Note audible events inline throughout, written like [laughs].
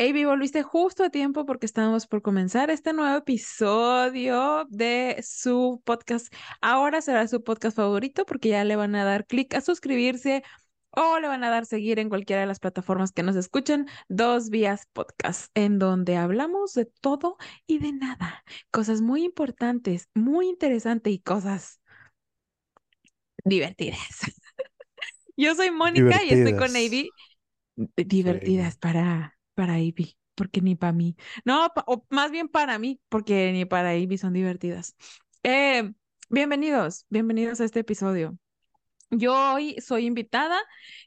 Avi, volviste justo a tiempo porque estábamos por comenzar este nuevo episodio de su podcast. Ahora será su podcast favorito porque ya le van a dar clic a suscribirse o le van a dar seguir en cualquiera de las plataformas que nos escuchen. Dos vías podcast en donde hablamos de todo y de nada. Cosas muy importantes, muy interesantes y cosas divertidas. [laughs] Yo soy Mónica y estoy con Avi. Divertidas para para Ivy, porque ni para mí. No, o más bien para mí, porque ni para Ivy son divertidas. Eh, bienvenidos, bienvenidos a este episodio. Yo hoy soy invitada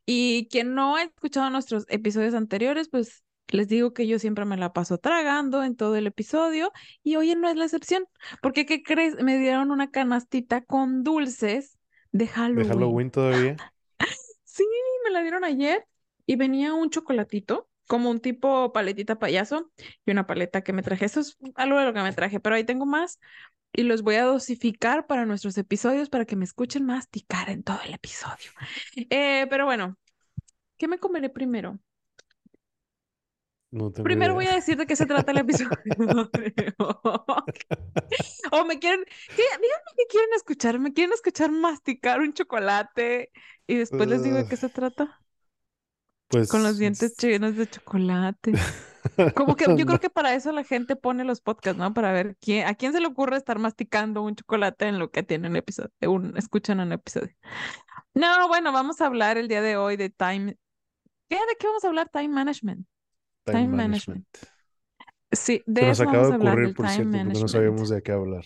y quien no ha escuchado nuestros episodios anteriores, pues les digo que yo siempre me la paso tragando en todo el episodio y hoy no es la excepción, porque ¿qué crees? Me dieron una canastita con dulces de Halloween. ¿De Halloween todavía? [laughs] sí, me la dieron ayer y venía un chocolatito como un tipo paletita payaso y una paleta que me traje. Eso es algo de lo que me traje, pero ahí tengo más y los voy a dosificar para nuestros episodios para que me escuchen masticar en todo el episodio. Eh, pero bueno, ¿qué me comeré primero? Primero voy a decir de qué se trata el episodio. [laughs] [laughs] o me quieren, díganme qué quieren escuchar. ¿Me quieren escuchar masticar un chocolate? Y después les digo de qué se trata. Pues, con los dientes llenos de chocolate. [laughs] Como que yo creo que para eso la gente pone los podcasts, ¿no? Para ver quién, a quién se le ocurre estar masticando un chocolate en lo que tiene un episodio, un, escuchan un episodio. No, bueno, vamos a hablar el día de hoy de time. ¿Qué, ¿De qué vamos a hablar? Time management. Time, management. Sí, de eso vamos a hablar, del time management. no sabíamos de qué hablar.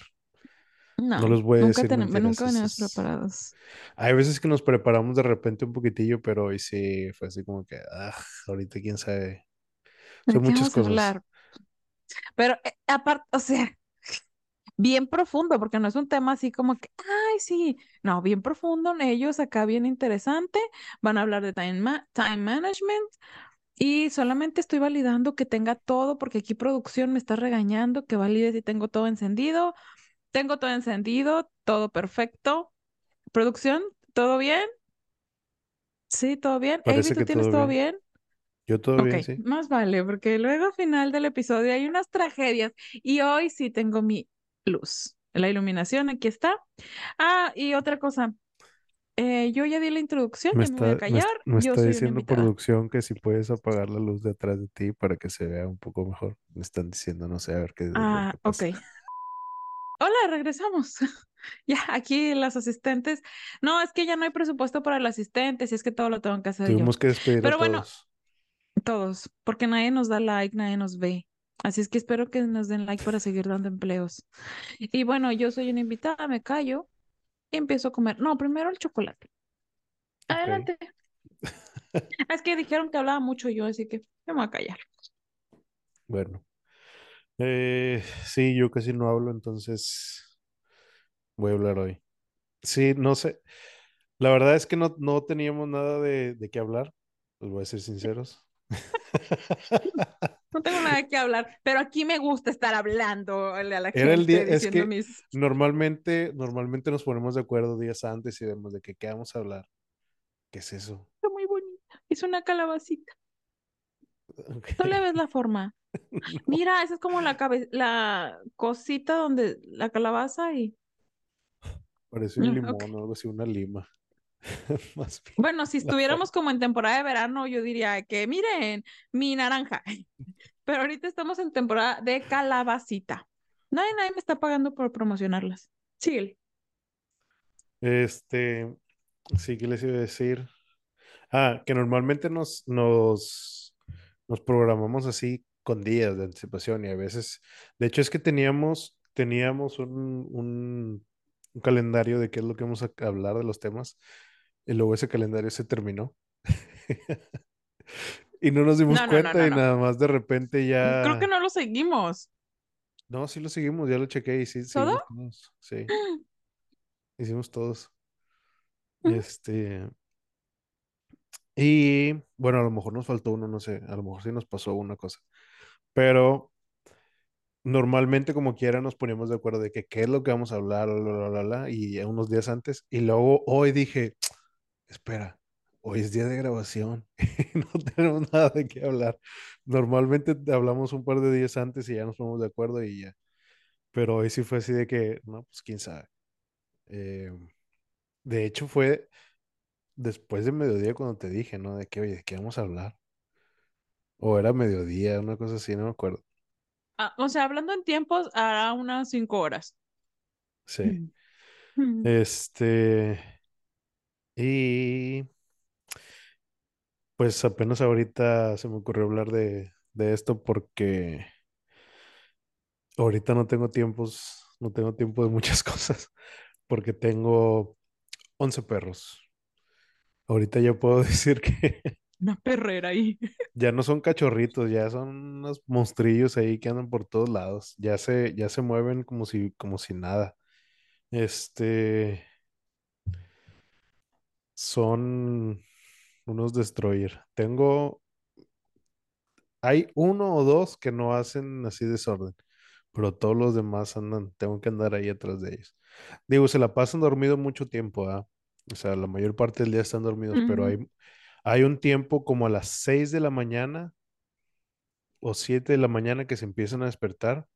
No, los voy a nunca decir nunca venimos preparados. Hay veces que nos preparamos de repente un poquitillo, pero hoy sí fue así como que, ah, ahorita quién sabe. Son muchas cosas. Pero eh, aparte, o sea, [laughs] bien profundo, porque no es un tema así como que, ay, sí, no, bien profundo, ellos acá bien interesante, van a hablar de time, time management y solamente estoy validando que tenga todo, porque aquí producción me está regañando que valide si tengo todo encendido, tengo todo encendido, todo perfecto. ¿Producción? ¿Todo bien? Sí, todo bien. Parece ¿tú tienes todo bien? Yo todo bien, sí. Más vale, porque luego al final del episodio hay unas tragedias y hoy sí tengo mi luz. La iluminación aquí está. Ah, y otra cosa. Eh, yo ya di la introducción, me, me voy a callar. Me, está diciendo producción que si puedes apagar la luz de atrás de ti para que se vea un poco mejor. Me están diciendo, no sé, a ver qué. Ah, ok. Hola, regresamos. [laughs] Ya, aquí las asistentes. No, es que ya no hay presupuesto para el asistente, si es que todo lo tengo que hacer Tuvimos que despedir Pero a bueno, todos. todos, porque nadie nos da like, nadie nos ve. Así es que espero que nos den like para seguir dando empleos. Y bueno, yo soy una invitada, me callo y empiezo a comer. No, primero el chocolate. Adelante. [laughs] es que dijeron que hablaba mucho yo, así que me voy a callar. Bueno. Eh, sí, yo casi no hablo, entonces voy a hablar hoy. Sí, no sé. La verdad es que no, no teníamos nada de, de qué hablar, les voy a ser sinceros. [laughs] No tengo nada que hablar, pero aquí me gusta estar hablando a la gente. Era el día, es que normalmente, normalmente nos ponemos de acuerdo días antes y vemos de que qué vamos a hablar. ¿Qué es eso? Está muy bonita. Es una calabacita. No le ves la forma. [laughs] Mira, esa es como la la cosita donde la calabaza y. Parece un limón o algo así, una lima. [laughs] bueno, si estuviéramos como en temporada de verano, yo diría que miren, mi naranja. [laughs] Pero ahorita estamos en temporada de calabacita. Nadie, nadie me está pagando por promocionarlas. Sí. Este, sí, ¿qué les iba a decir? Ah, que normalmente nos, nos, nos programamos así con días de anticipación y a veces, de hecho es que teníamos, teníamos un, un, calendario de qué es lo que vamos a hablar de los temas y luego ese calendario se terminó. [laughs] y no nos dimos cuenta y nada más de repente ya... Creo que no lo seguimos. No, sí lo seguimos, ya lo chequé y sí. ¿Todo? Sí. [gasps] Hicimos todos. [laughs] Este. Y bueno, a lo mejor nos faltó uno, no sé, a lo mejor sí nos pasó una cosa. Pero normalmente como quiera nos poníamos de acuerdo de que qué es lo que vamos a hablar, y unos días antes. Y luego hoy dije, espera, hoy es día de grabación, [laughs] no tenemos nada de qué hablar. Normalmente hablamos un par de días antes y ya nos ponemos de acuerdo y ya. Pero hoy sí fue así de que, no, pues quién sabe. Eh, de hecho, fue después de mediodía cuando te dije, ¿no? De que, oye, ¿de qué vamos a hablar? O era mediodía, una cosa así, no me acuerdo. Ah, o sea, hablando en tiempos, hará unas cinco horas. Sí. [laughs] Este. Y. Pues apenas ahorita se me ocurrió hablar de, de esto porque ahorita no tengo tiempos, no tengo tiempo de muchas [laughs] cosas, porque tengo 11 perros. Ahorita ya puedo [laughs] decir que Una perrera ahí. [laughs] ya no son cachorritos, ya son unos monstrillos ahí que andan por todos lados. Ya se, ya se mueven como si, como si nada. Este son unos destroyer. Tengo, hay uno o dos que no hacen así desorden, pero todos los demás andan, tengo que andar ahí atrás de ellos. Digo, se la pasan dormido mucho tiempo, ¿ah? O sea, la mayor parte del día están dormidos, pero hay, hay un tiempo como a las 6 de la mañana o 7 de la mañana que se empiezan a despertar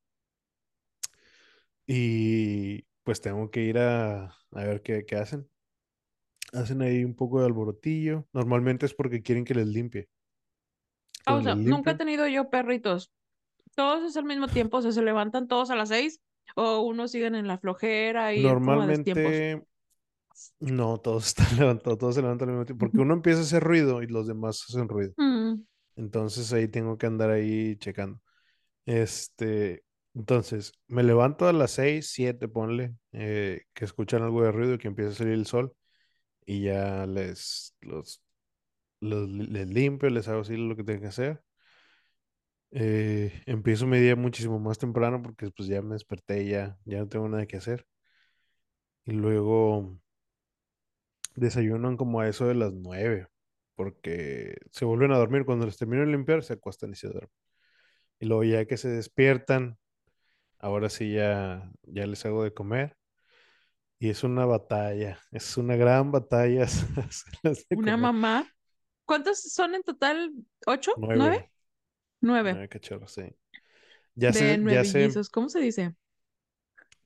y pues tengo que ir a, a ver qué, qué hacen. Hacen ahí un poco de alborotillo. Normalmente es porque quieren que les limpie. Ah, o sea, nunca he tenido yo perritos. Todos es al mismo tiempo, o sea, se levantan todos a las seis o unos siguen en la flojera y Normalmente no, todos están [laughs] levantados, todos se levantan al mismo tiempo, porque uno empieza a hacer ruido y los demás hacen ruido. Mm. Entonces ahí tengo que andar ahí checando. Este, entonces, me levanto a las 6, 7, ponle, eh, que escuchan algo de ruido y que empieza a salir el sol y ya les, los, les limpio, les hago así lo que tengo que hacer. Eh, empiezo mi día muchísimo más temprano porque pues ya me desperté y ya, ya no tengo nada que hacer. Y luego desayunan como a eso de las nueve, porque se vuelven a dormir. Cuando les termino de limpiar, se acuestan y se duermen. Y luego ya que se despiertan, ahora sí ya, ya les hago de comer. Y es una batalla, es una gran batalla. [laughs] una mamá. ¿Cuántos son en total? ¿Ocho? ¿Nueve? Nueve. Nueve cachorros, sí. Ya de nueve ya ¿Cómo se dice?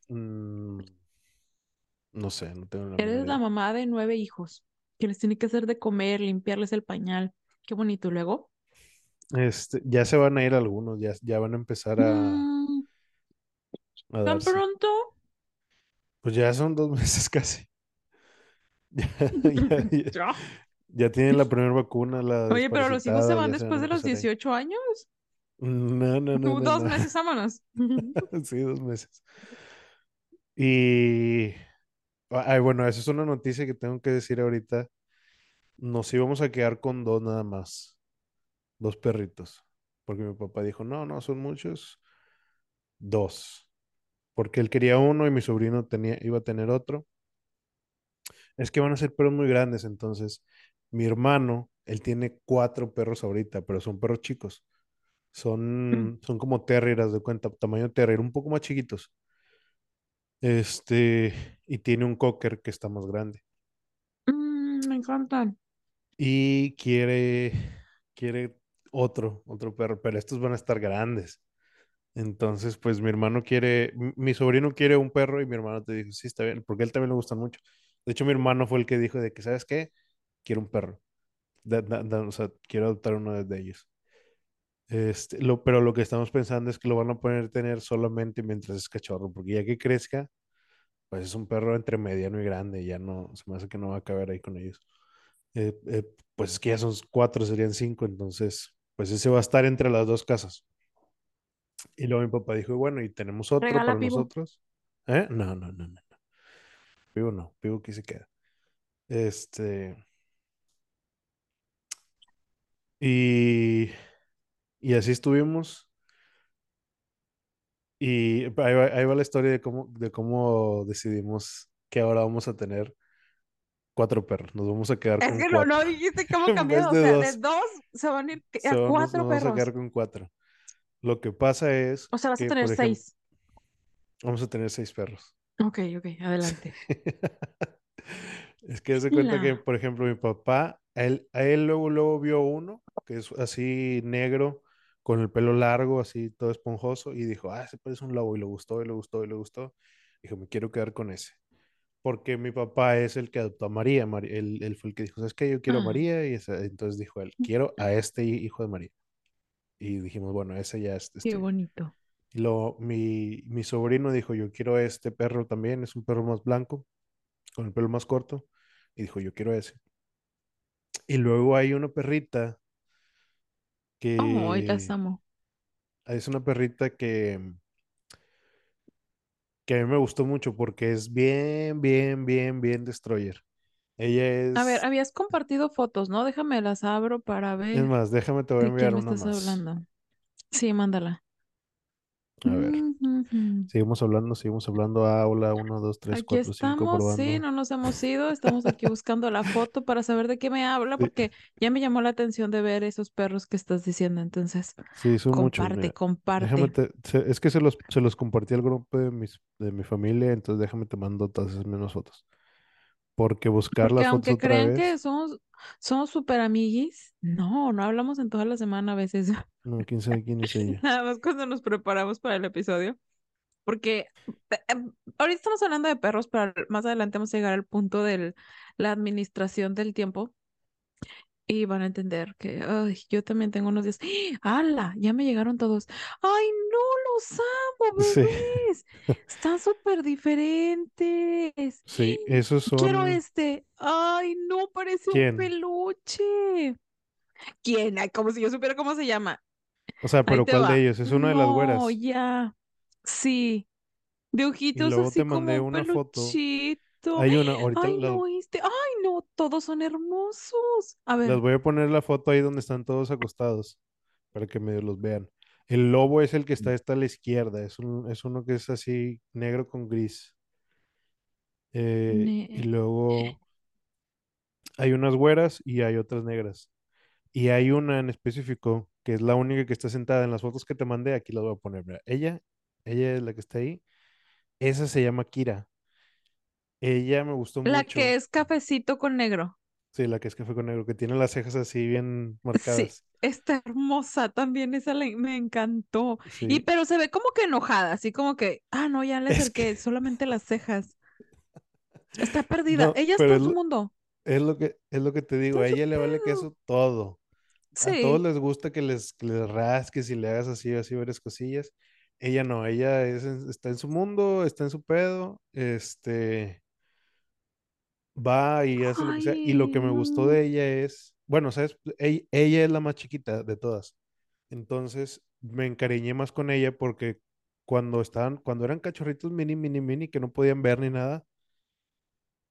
Mm, no sé, no tengo Eres la mamá de nueve hijos, que les tiene que hacer de comer, limpiarles el pañal. Qué bonito. luego? Este, ya se van a ir algunos, ya, ya van a empezar a. Mm. ¿Tan pronto? Pues ya son dos [laughs] meses casi. [laughs] [laughs] ya, tienen la primera vacuna. La Oye, pero los hijos se van después de los 18 años. No, no, no. dos meses, vámonos. sí, dos meses. Y Ay, bueno, esa es una noticia que tengo que decir ahorita. Nos íbamos a quedar con dos nada más. Dos perritos. Porque mi papá dijo, no, no, son muchos. Dos. Porque él quería uno y mi sobrino tenía, iba a tener otro. Es que van a ser perros muy grandes, entonces. Mi hermano, él tiene cuatro perros ahorita, pero son perros chicos. Son, son como terrieras de cuenta, tamaño terrier, un poco más chiquitos. Este, y tiene un cocker que está más grande. Mm, me encantan. Y quiere, quiere otro, otro perro, pero estos van a estar grandes. Entonces, pues mi hermano quiere, mi sobrino quiere un perro y mi hermano te dijo, sí, está bien, porque a él también le gustan mucho. De hecho, mi hermano fue el que dijo de que, ¿sabes qué? Quiero un perro. o sea, quiero adoptar uno de ellos. Este, lo, pero lo que estamos pensando es que lo van a poner tener solamente mientras es cachorro, porque ya que crezca, pues es un perro entre mediano y grande, ya no, se me hace que no va a caber ahí con ellos. Eh, eh, pues es que ya son cuatro, serían cinco, entonces, pues ese va a estar entre las dos casas. Y luego mi papá dijo, bueno, y tenemos otro para nosotros. ¿Eh? No, no, no, no. Pivo no, Pivo aquí se queda. Este. Y y así estuvimos. Y ahí va, la historia de cómo, de cómo decidimos que ahora vamos a tener cuatro perros. Nos vamos a quedar es con que cuatro. No, no dijiste cómo [laughs] cambió. O sea, de dos se van a ir a cuatro nos, perros. Vamos a quedar con cuatro. Lo que pasa es. O sea, vas a tener seis. vamos a tener seis perros. Ok, ok, adelante. [laughs] Es que se cuenta que, por ejemplo, mi papá, a él, a él luego, luego vio uno que es así negro, con el pelo largo, así todo esponjoso, y dijo, ah, ese parece un lobo, y le gustó, y le gustó, y le gustó. Dijo, me quiero quedar con ese. Porque mi papá es el que adoptó a María, él, fue el que dijo, ¿sabes qué? Yo quiero a Ah, María, y entonces dijo él, [laughs] quiero a este hijo de María. Y dijimos, bueno, ese ya es qué este. bonito. Y luego mi, mi sobrino dijo, yo quiero a este perro también, es un perro más blanco, con el pelo más corto. Y dijo, yo quiero ese. Y luego hay una perrita Oh, las que amo. es una perrita que, que a mí me gustó mucho porque es bien, bien, bien, bien destroyer. Ella A ver, es, habías compartido fotos, ¿no? Déjame las abro para es ver más, déjame te voy a enviar una estás más. hablando. Sí, mándala. A ver, seguimos hablando, seguimos hablando. Ah, hola, uno, dos, tres, Aquí cuatro, cinco, estamos, sí, probando. no nos hemos ido, estamos aquí buscando la foto para saber de qué me habla, Sí, porque ya me llamó la atención de ver esos perros que estás diciendo, entonces, sí, son muchos, comparte. Déjame comparte. te, es que se los, se los compartí al grupo de mis, de mi familia, entonces déjame te mando todas esas mismas fotos. Porque buscar Porque las fotos aunque otra crean que somos, somos súper amiguis, no, no hablamos en toda la semana a veces, [laughs] no, quién sabe quién es ella. nada más cuando nos preparamos para el episodio. Porque eh, em, ahorita estamos hablando de perros, pero más adelante vamos a llegar al punto de la administración del tiempo y van a entender que ay, yo también tengo unos días. ¡Hala! Ya me llegaron todos. ¡Ay, no los amo, [laughs] Sí, bebés! Están súper diferentes. sí, esos Quiero son, este. ¡Ay, no! Parece un peluche. ¿Quién? Ay, como si yo supiera cómo se llama. O sea, pero ¿cuál de ellos? Es una de las No, güeras. ya. Sí. De Y ojitos luego te así como mandé un una foto. peluchito. Hay una, ahorita Ay, no, este. Ay, no, todos son hermosos. A ver, voy a poner la foto ahí donde están todos acostados para que medio los vean. El lobo es el que está, está a la izquierda, es, un, es uno que es así negro con gris. Eh, y luego hay unas güeras y hay otras negras. Y hay una en específico que es la única que está sentada en las fotos que te mandé. Aquí las voy a poner. mira. Ella, ella es la que está ahí. Esa se llama Kira. Ella me gustó la mucho. que es cafecito con negro. Sí, la que es café con negro, que tiene las cejas así bien Sí, marcadas. está hermosa también, esa le- me encantó. Y Sí, pero se ve como que enojada, así como que, ah, no, ya le es que acerqué, solamente las cejas. Está perdida. no, Ella está en su lo- mundo. es lo que es lo que te digo, a ella le vale queso todo. A todos Sí. les gusta que les, que les rasques y le hagas así, así varias cosillas. Ella no, ella es está en su mundo, está en su pedo, este, va y hace lo que sea. Y lo que me gustó de ella es, bueno, sabes, ella, ella es la más chiquita de todas. Entonces me encariñé más con ella porque cuando estaban, cuando eran cachorritos mini, mini, mini, que no podían ver ni nada,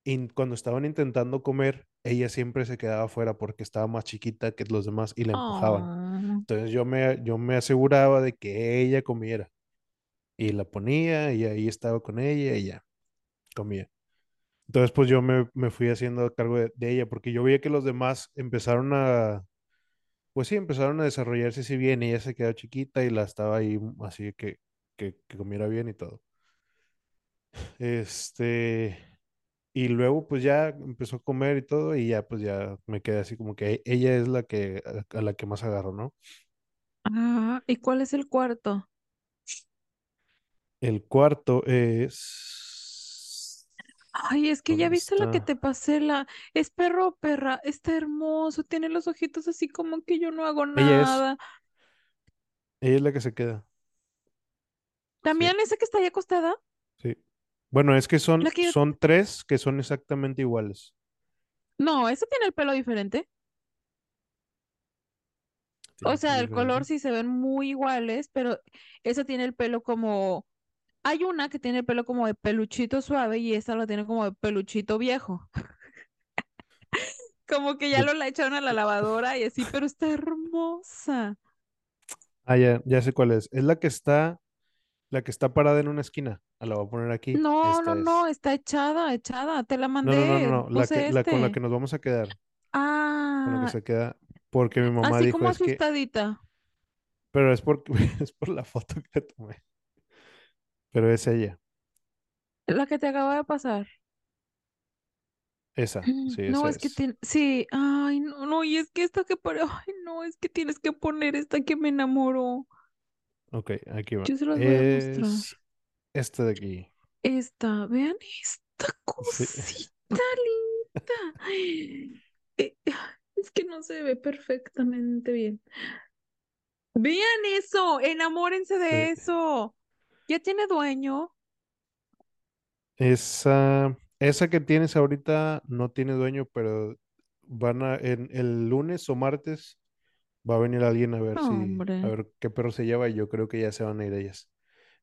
y cuando estaban intentando comer, ella siempre se quedaba afuera porque estaba más chiquita que los demás y la empujaban. Oh. Entonces yo me, yo me aseguraba de que ella comiera y la ponía y ahí estaba con ella y ella comía. Entonces pues yo me, me fui haciendo cargo de, de ella porque yo veía que los demás empezaron a, pues sí, empezaron a desarrollarse así bien y ella se quedó chiquita y la estaba ahí así que, que, que comiera bien y todo. Este, y luego pues ya empezó a comer y todo y ya pues ya me quedé así como que ella es la que, a, a la que más agarro, ¿no? Ah, ¿y cuál es el cuarto? El cuarto es... Ay, es que ya ¿Dónde viste la que te pasé, la... Es perro o perra, está hermoso, tiene los ojitos así como que yo no hago Ella es, nada. ella es la que se queda. Sí, También esa que está ahí acostada, sí. Bueno, es que son, que yo... son tres que son exactamente iguales. No, esa tiene el pelo diferente. ¿Tiene O sea, el color sí se ven muy iguales, pero esa tiene el pelo como... Hay una que tiene el pelo como de peluchito suave y esa lo tiene como de peluchito viejo. [laughs] Como que ya lo la echaron a la lavadora y así, pero está hermosa. Ah, ya, ya sé cuál es. Es la que está, la que está parada en una esquina. Ah, la voy a poner aquí. No, no, Esta no, es. está echada, echada. Te la No, no, no, no, mandé, no. La que, la con la que este. nos vamos a quedar. Con la que Ah, se queda. Porque mi mamá así dijo, como es que, asustadita. pero es porque [laughs] es por la foto que tomé. Pero es ella. La que te acaba de pasar. Esa, sí, No, esa es que es. tiene, sí, ay, no, no, y es que esta que para, [laughs] ay, no, es que tienes que poner esta que me enamoró. Ok, aquí va. Yo se las voy a mostrar. Es esta de aquí. Esta, vean esta Sí. cosita linda. [laughs] Eh, es que no se ve perfectamente bien. Vean eso, enamórense de Sí. eso. ¿Ya tiene dueño? Esa, esa que tienes ahorita no tiene dueño, pero van a, en el lunes o martes va a venir alguien a ver No, si, a ver qué perro se lleva y yo creo que ya se van a ir ellas.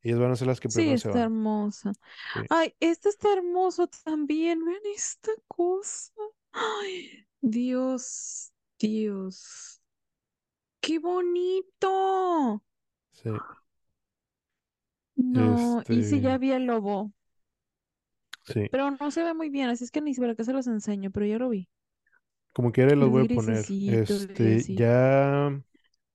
Ellas van a ser las que Sí, primero se está van. hermosa. Sí, Ay, este está hermoso también. Vean esta cosa. Ay, Dios, Dios. ¡Qué bonito! sí. No, y si ya Este, vi el lobo, sí. pero no se ve muy bien, así es que ni siquiera que se los enseño, pero ya lo vi. Como quiera los Es voy a poner. Este, ya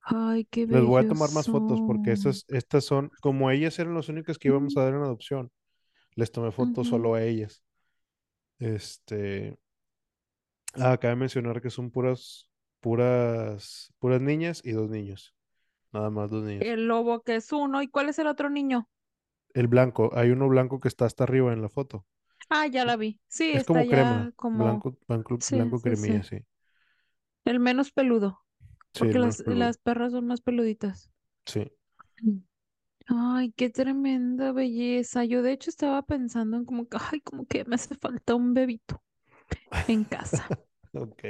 Ay, qué les voy a tomar más fotos porque estas, estas son, como ellas eran las únicas que íbamos a dar en adopción, les tomé fotos solo a ellas. Este, ah, cabe mencionar que son puras, puras, puras niñas y dos niños. Nada más dos niños. El lobo que es uno, ¿y cuál es el otro niño? El blanco, hay uno blanco que está hasta arriba en la foto. Ah, ya la vi. Sí, Es está como ya crema, como, blanco, blanco, sí, blanco sí, cremilla, sí. sí. El menos peludo, porque las, peludo. las perras son más peluditas. Sí. Ay, qué tremenda belleza. Yo de hecho estaba pensando en como que, ay, como que me hace falta un bebito en casa [laughs] Ok.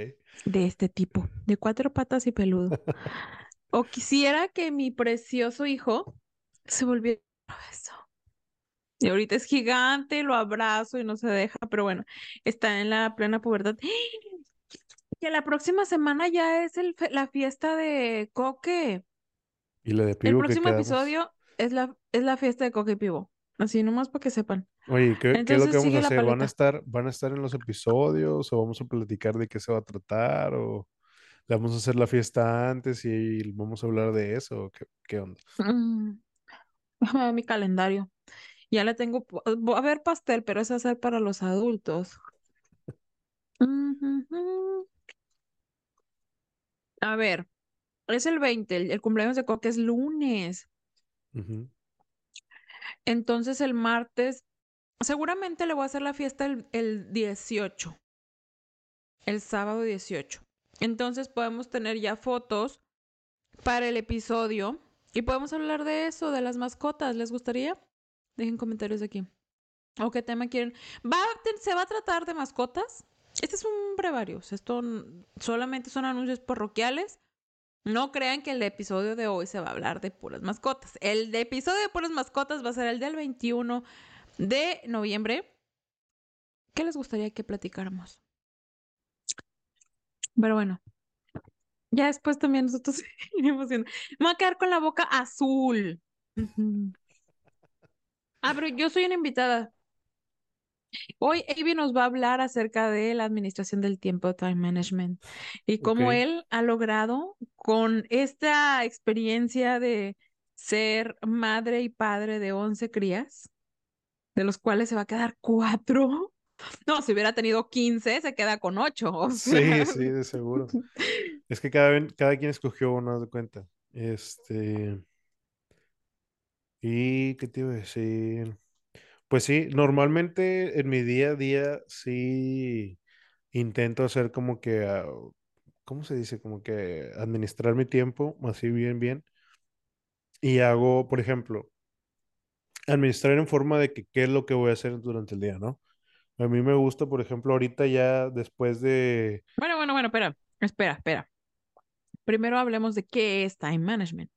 de este tipo, de cuatro patas y peludo. [laughs] O quisiera que mi precioso hijo se volviera eso. Y ahorita es gigante, lo abrazo y no se deja, pero bueno, está en la plena pubertad. Que la próxima semana ya es el la fiesta de Coque. Y la de El pivo que próximo episodio es la, es la fiesta de Coque y Pivo. Así nomás para que sepan. Oye, ¿qué, qué es lo que Entonces vamos a hacer? ¿Van a estar, van a estar en los episodios o vamos a platicar de qué se va a tratar o le vamos a hacer la fiesta antes y vamos a hablar de eso qué, qué onda? Mm, déjame ver mi calendario. Ya le tengo, pu- va a haber pastel, pero es hacer para los adultos. A ver, es el 20, el, el cumpleaños de Coque es lunes. Entonces el martes, seguramente le voy a hacer la fiesta el, el 18, el sábado 18. Entonces podemos tener ya fotos para el episodio y podemos hablar de eso, de las mascotas. ¿Les gustaría? Dejen comentarios aquí. ¿O qué tema quieren? ¿Va, ¿Se va a tratar de mascotas? Este es un brevario. Esto solamente son anuncios parroquiales. No crean que el episodio de hoy se va a hablar de puras mascotas. El de episodio de puras mascotas va a ser el del 21 de noviembre. ¿Qué les gustaría que platicáramos? Pero bueno, ya después también nosotros [laughs] iremos viendo. Me voy a quedar con la boca azul. Ah, pero yo soy una invitada. Hoy Avi nos va a hablar acerca de la administración del tiempo, time management, y cómo él ha logrado con esta experiencia de ser madre y padre de 11 crías, de los cuales se va a quedar cuatro. No, si hubiera tenido 15, se queda con ocho. O Sí, sea, sí, de seguro. Es que cada, cada quien escogió uno, de cuenta. Este, ¿y qué te iba a decir? Pues sí, normalmente en mi día a día sí intento hacer como que, ah, ¿cómo se dice? Como que administrar mi tiempo así bien, bien. Y hago, por ejemplo, administrar en forma de que qué es lo que voy a hacer durante el día, ¿no? A mí me gusta, por ejemplo, ahorita ya después de bueno, bueno, bueno, espera, espera, espera. Primero hablemos de qué es time management.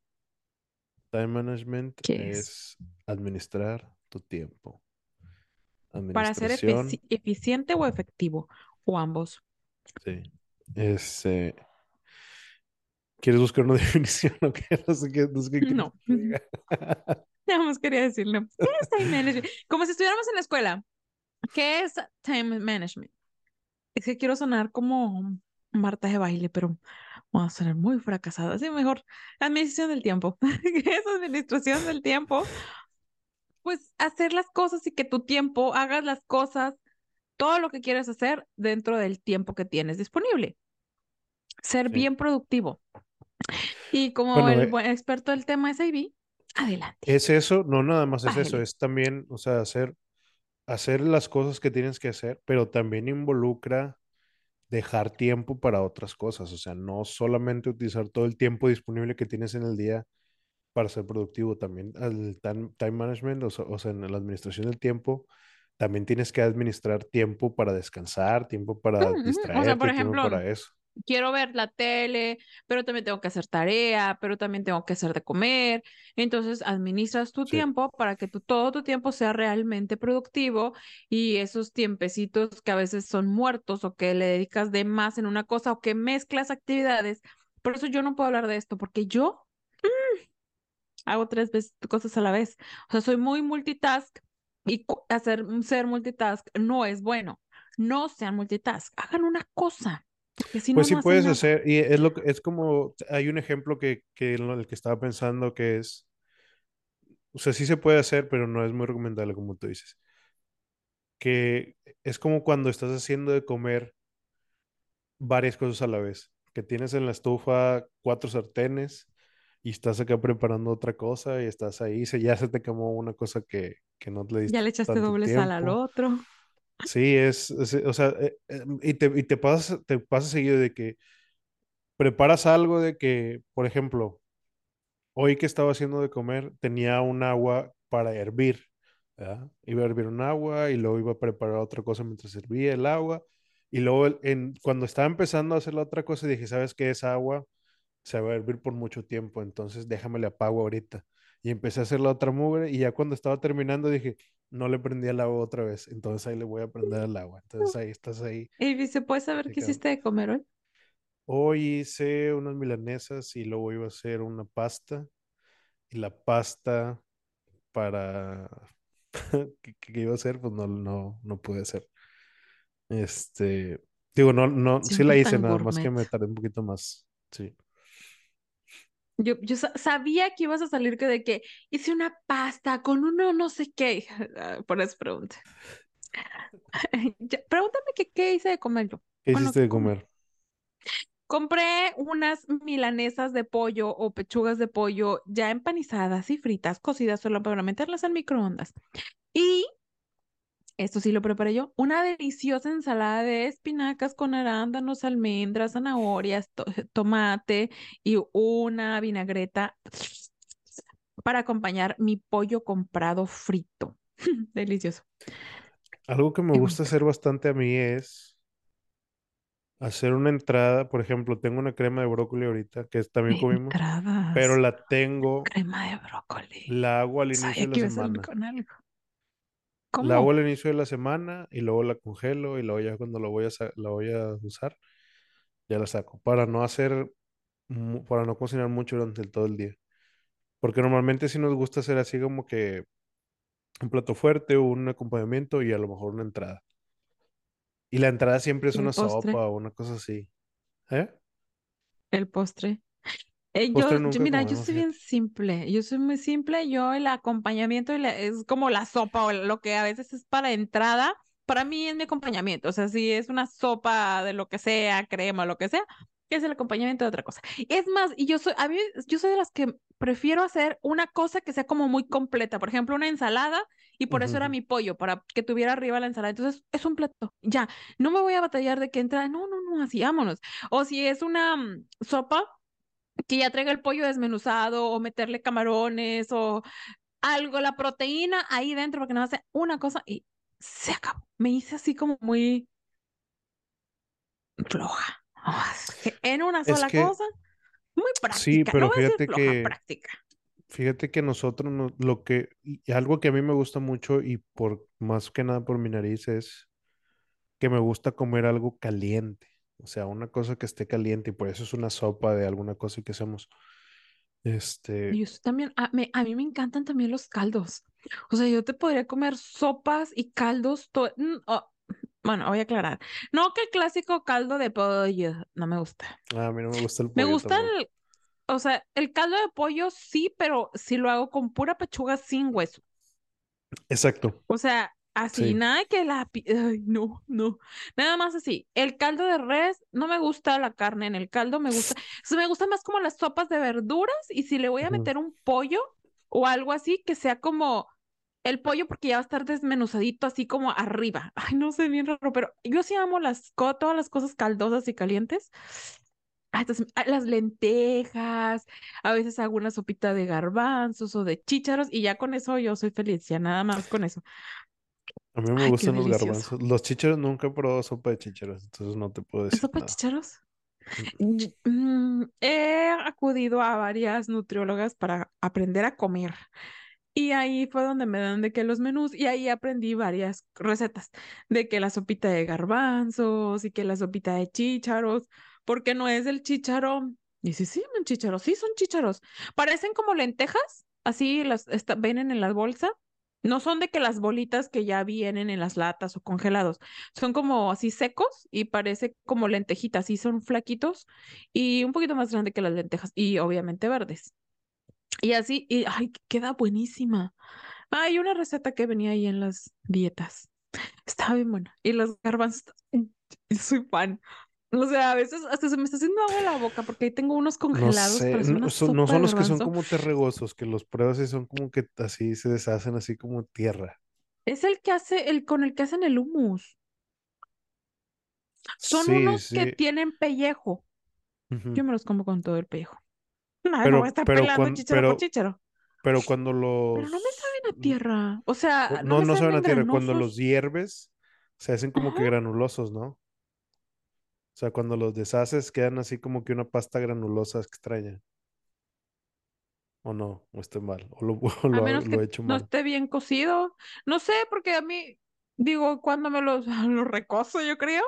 Time management, ¿Qué es? es administrar tu tiempo. Para ser efici- eficiente o efectivo, o ambos. sí. Este, ¿quieres buscar una [laughs] definición o qué? No sé qué, no sé qué No. [laughs] Nada más quería decirlo. ¿Qué es time management? Como si estuviéramos en la escuela. ¿Qué es time management? Es que quiero sonar como Marta de baile, pero vamos a sonar muy fracasada. Así mejor, administración del tiempo. [laughs] ¿Qué es administración del tiempo? Pues hacer las cosas y que tu tiempo hagas las cosas todo lo que quieres hacer dentro del tiempo que tienes disponible. Ser bien productivo. Y como el eh buen experto del tema es AB, adelante. Es eso, no nada más es eso, es también, o sea, hacer, hacer las cosas que tienes que hacer, pero también involucra dejar tiempo para otras cosas, o sea, no solamente utilizar todo el tiempo disponible que tienes en el día para ser productivo, también el time, management, o sea, en la administración del tiempo, también tienes que administrar tiempo para descansar, tiempo para distraerte, o sea, por ejemplo, tiempo para eso quiero ver la tele, pero también tengo que hacer tarea, pero también tengo que hacer de comer. Entonces, administras tu tiempo para que tu, todo tu tiempo sea realmente productivo y esos tiempecitos que a veces son muertos o que le dedicas de más en una cosa o que mezclas actividades. Por eso yo no puedo hablar de esto, porque yo mm, hago tres veces cosas a la vez. O sea, soy muy multitask y hacer ser multitask no es bueno. No sean multitask, hagan una cosa pues sí puedes hacer, y es lo es como, hay un ejemplo que, que el que estaba pensando que es, o sea, sí se puede hacer, pero no es muy recomendable como tú dices. Que es como cuando estás haciendo de comer varias cosas a la vez, que tienes en la estufa cuatro sartenes y estás acá preparando otra cosa y estás ahí, se, ya se te quemó una cosa que, que no le diste. Ya le echaste doble sal al otro. Sí, es, o sea, eh, eh, y, te, y te, pasa, te pasa seguido de que preparas algo de que, por ejemplo, hoy que estaba haciendo de comer, tenía un agua para hervir, ¿verdad? Iba a hervir un agua y luego iba a preparar otra cosa mientras hervía el agua. Y luego, en, cuando estaba empezando a hacer la otra cosa, dije, ¿sabes qué? Esa agua se va a hervir por mucho tiempo, entonces déjame le apago ahorita. Y empecé a hacer la otra mugre y ya cuando estaba terminando dije, no le prendí el agua otra vez, entonces ahí le voy a prender el agua. Entonces [laughs] ahí estás ahí. ¿Y se puede saber qué hiciste de comer hoy? Hoy hice unas milanesas y luego iba a hacer una pasta. Y la pasta para [laughs] ¿Qué, iba a hacer, pues no, no, no pude hacer. Este, digo, no, no, sí la hice, nada más que me tardé un poquito más. Sí. Yo, yo sabía que ibas a salir que de que hice una pasta con uno no sé qué. [laughs] Ah, por eso pregunta. [laughs] Pregúntame que, qué hice de comer yo. ¿Qué hiciste de comer? Compré unas milanesas de pollo o pechugas de pollo ya empanizadas y fritas, cocidas solo para meterlas al microondas. Y esto sí lo preparé yo, una deliciosa ensalada de espinacas con arándanos, almendras, zanahorias, [laughs] tomate y una vinagreta para acompañar mi pollo comprado frito. [laughs] Delicioso. Algo que me gusta hacer bastante a mí es hacer una entrada, por ejemplo, tengo una crema de brócoli ahorita que también comimos, pero la tengo. Crema de brócoli. La hago al inicio de la semana. Con algo. La hago al inicio de la semana y luego la congelo y luego ya cuando la voy a, la voy a usar, ya la saco. Para no hacer, para no cocinar mucho durante todo el día. Porque normalmente sí nos gusta hacer así como que un plato fuerte o un acompañamiento y a lo mejor una entrada. Y la entrada siempre es una sopa o una cosa así. ¿Eh? El postre. Eh, yo, mira, yo soy bien simple, yo soy muy simple, yo el acompañamiento es como la sopa o lo que a veces es para entrada, para mí es mi acompañamiento, o sea, si es una sopa de lo que sea, crema, lo que sea, es el acompañamiento de otra cosa. Es más, y yo soy, a mí, yo soy de las que prefiero hacer una cosa que sea como muy completa, por ejemplo, una ensalada, y por eso era mi pollo, para que tuviera arriba la ensalada. Entonces, es un plato, ya, no me voy a batallar de que entra, no, no, no, así, vámonos. O si es una mm, sopa, que ya traiga el pollo desmenuzado o meterle camarones o algo, la proteína ahí dentro porque no hace una cosa y se acabó. Me hice así como muy floja. En una sola cosa, muy práctica. Sí, pero fíjate que práctica. Fíjate que nosotros lo que algo que a mí me gusta mucho y por más que nada por mi nariz es que me gusta comer algo caliente. O sea, una cosa que esté caliente y por eso es una sopa de alguna cosa que hacemos. Este. Y también, a, a, mí me encantan también los caldos. O sea, yo te podría comer sopas y caldos. Mm, oh, [laughs] bueno, voy a aclarar. No que el clásico caldo de pollo, no me gusta. Ah, a mí no me gusta el pollo. Me gusta el, o sea, el caldo de pollo sí, pero si lo hago con pura pechuga sin hueso. Exacto. O sea, Así, nada que la... Ay, no, no. Nada más así. El caldo de res, no me gusta la carne en el caldo, me gusta... [laughs] me gusta más como las sopas de verduras y si le voy a meter un pollo o algo así, que sea como el pollo porque ya va a estar desmenuzadito así como arriba. Ay, no sé, bien raro, pero yo sí amo las, todas las cosas caldosas y calientes. Ah, las lentejas, a veces hago una sopita de garbanzos o de chícharos y ya con eso yo soy feliz, ya nada más con eso. A mí me gustan los garbanzos. Los chícharos nunca he probado sopa de chícharos, entonces no te puedo decir. ¿Sopa de chícharos? Mm, he acudido a varias nutriólogas para aprender a comer. Y ahí fue donde me dan de que los menús, y ahí aprendí varias recetas, de que la sopita de garbanzos y que la sopita de chícharos, porque no es el chícharo. Y sí, sí, son chícharos, sí, son chícharos. Parecen como lentejas, así las vienen en la bolsa. No son de que las bolitas que ya vienen en las latas o congelados, son como así secos y parece como lentejitas, y son flaquitos y un poquito más grande que las lentejas y obviamente verdes. Y así, y ay, queda buenísima. Hay una receta que venía ahí en las dietas. Estaba bien buena. Y los garbanzos, [laughs] soy fan. O sea, a veces hasta se me está haciendo agua la boca porque ahí tengo unos congelados. No, son, no son los que son como terregosos, que los pruebas y son como que así se deshacen así como tierra. Es el que hace, el con el que hacen el humus. Son unos que tienen pellejo. Yo me los como con todo el pellejo [laughs] pero, pero, pero, cuando los... Pero no me saben a tierra. O sea, no, no, saben a tierra. Cuando los hierves, se hacen como que granulosos, ¿no? O sea, cuando los deshaces, quedan así como que una pasta granulosa extraña. ¿O no? ¿O estoy mal? ¿O lo, [laughs] he hecho mal? No esté bien cocido. No sé, porque a mí, digo, cuando me los, [laughs] los recozo, yo creo,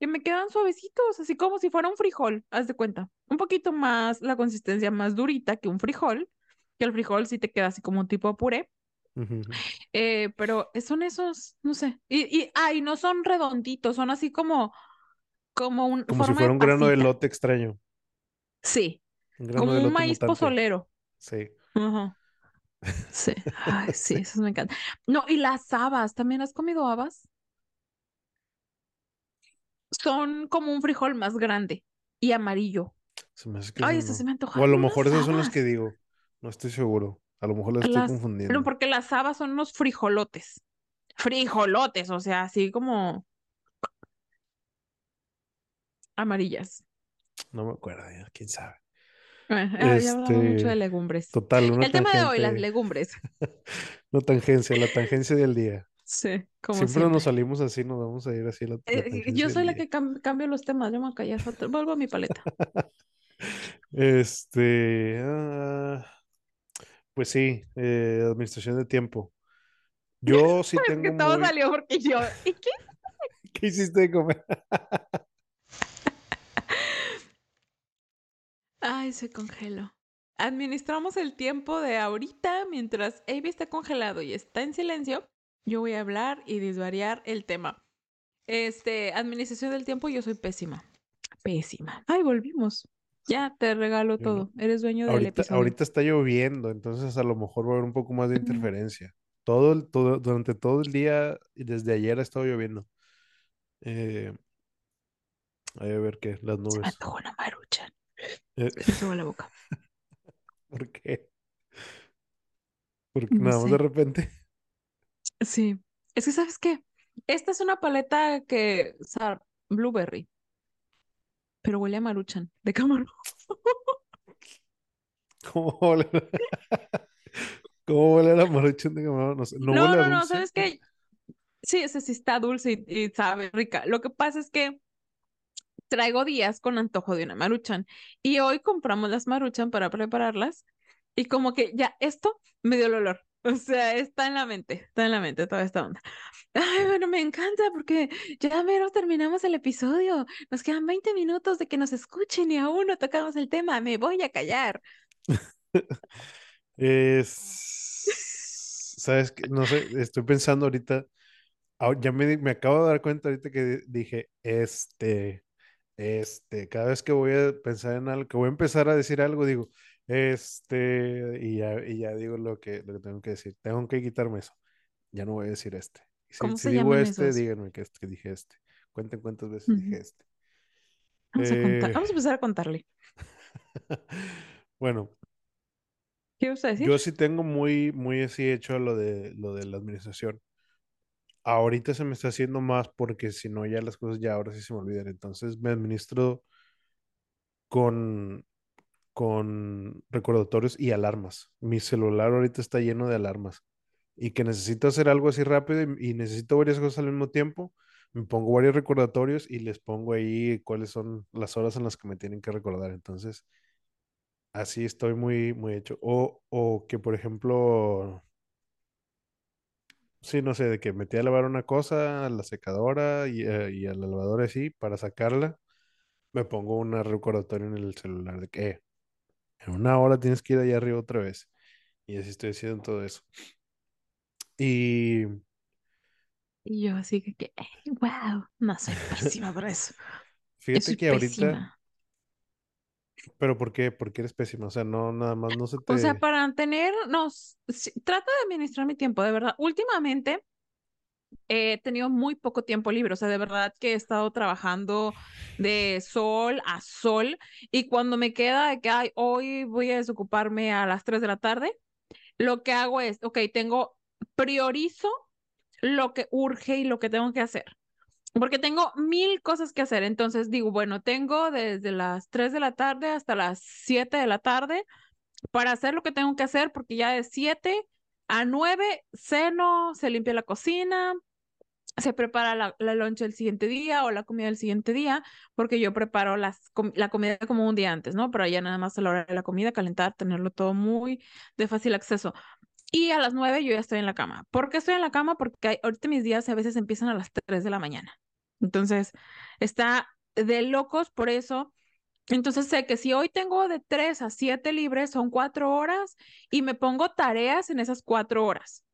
que me quedan suavecitos, así como si fuera un frijol, haz de cuenta. Un poquito más, la consistencia más durita que un frijol, que el frijol sí te queda así como un tipo puré. Eh, pero son esos, no sé. Y, y, ay, no son redonditos, son así como, como un. Como si fuera un grano de lote extraño. Sí. como un maíz pozolero. Sí. Sí, ay, sí, esos me encantan. No, y las habas, ¿también has comido habas? son como un frijol más grande y amarillo. Ay, eso se me antoja. O a lo mejor esos son los que digo. No estoy seguro. A lo mejor las, estoy confundiendo. Pero porque las habas son unos frijolotes. Frijolotes, o sea, así como amarillas. No me acuerdo, quién sabe. Bueno, ya hablamos mucho de este, legumbres. Total, El tema de hoy, las legumbres. [laughs] no tangencia, la tangencia del día. Sí, como siempre. nos salimos así, nos vamos a ir así. La, eh, yo soy la que cambio los temas, yo me voy a callar, vuelvo a mi paleta. [laughs] este, ah, pues sí, eh, administración de tiempo. Yo sí [laughs] tengo. que todo salió porque yo. ¿Y qué? ¿Qué hiciste de comer? Ay, se congeló. Administramos el tiempo de ahorita mientras Avi está congelado y está en silencio yo voy a hablar y disvariar el tema. Este, administración del tiempo, yo soy pésima. Pésima. Ay, volvimos. Ya te regalo todo. Eres dueño del ahorita, episodio. Ahorita está lloviendo, entonces a lo mejor va a haber un poco más de interferencia. Todo, el, todo durante todo el día y desde ayer ha estado lloviendo. Eh, a ver qué, las nubes. Se me antojó una marucha. Eh. Me la boca. [laughs] ¿Por qué? Porque nada más de repente. Sí. Es que, ¿sabes qué? Esta es una paleta que, o sea, blueberry. Pero huele a maruchan, de camarón. [laughs] ¿Cómo huele? [laughs] ¿Cómo huele la maruchan de camarón? No, no, no, huele no, no, ¿sabes qué? Sí, ese sí está dulce y, sabe rica. Lo que pasa es que traigo días con antojo de una maruchan y hoy compramos las maruchan para prepararlas y como que ya esto me dio el olor. O sea, está en la mente, está en la mente toda esta onda. Ay, bueno, me encanta porque ya menos terminamos el episodio. Nos quedan 20 minutos de que nos escuchen y aún no tocamos el tema. Me voy a callar. es... ¿Sabes qué? No sé, estoy pensando ahorita, ya me, me acabo de dar cuenta ahorita que dije, este, este, cada vez que voy a pensar en algo, que voy a empezar a decir algo, digo, este, y ya, y ya digo lo que, lo que tengo que decir. Tengo que quitarme eso. Ya no voy a decir este. ¿Cómo se digo este, esos? díganme que, que dije este. Cuenten cuántas veces dije este. Vamos a contar, vamos a empezar a contarle. [laughs] bueno. ¿Qué vas a decir? Yo sí tengo muy, muy así hecho lo de lo de la administración. Ahorita se me está haciendo más porque si no ya las cosas ya ahora sí se me olvidan. Entonces me administro con, con recordatorios y alarmas. Mi celular ahorita está lleno de alarmas y que necesito hacer algo así rápido y, y necesito varias cosas al mismo tiempo me pongo varios recordatorios y les pongo ahí cuáles son las horas en las que me tienen que recordar. Entonces, así estoy muy, muy hecho. O, o que, por ejemplo, sí, no sé, de que metí a lavar una cosa a la secadora y, eh, y a la lavadora así para sacarla, me pongo un recordatorio en el celular de que eh, en una hora tienes que ir allá arriba otra vez. Y así estoy haciendo todo eso. Y y yo así que, wow, no soy pésima por eso. Fíjate que ahorita... Pero ¿por qué? ¿Por qué eres pésima? O sea, no, nada más no se te... O sea, para tener, no, trata de administrar mi tiempo, de verdad. Últimamente he tenido muy poco tiempo libre, o sea, de verdad que he estado trabajando de sol a sol y cuando me queda de que ay, hoy voy a desocuparme a las 3 de la tarde, lo que hago es, ok, tengo, priorizo lo que urge y lo que tengo que hacer. Porque tengo mil cosas que hacer. Entonces digo, bueno, tengo desde las 3 de la tarde hasta las 7 de la tarde para hacer lo que tengo que hacer, porque ya de 7 a 9 ceno, se limpia la cocina, se prepara la, la loncha el siguiente día o la comida del siguiente día, porque yo preparo las, la comida como un día antes, ¿no? Pero ya nada más a la hora de la comida, calentar, tenerlo todo muy de fácil acceso. Y a las 9 yo ya estoy en la cama. ¿Por qué estoy en la cama? Porque ahorita mis días a veces empiezan a las 3 de la mañana. Entonces, está de locos por eso. Entonces sé que si hoy tengo de 3 a 7 libres, son 4 horas y me pongo tareas en esas 4 horas.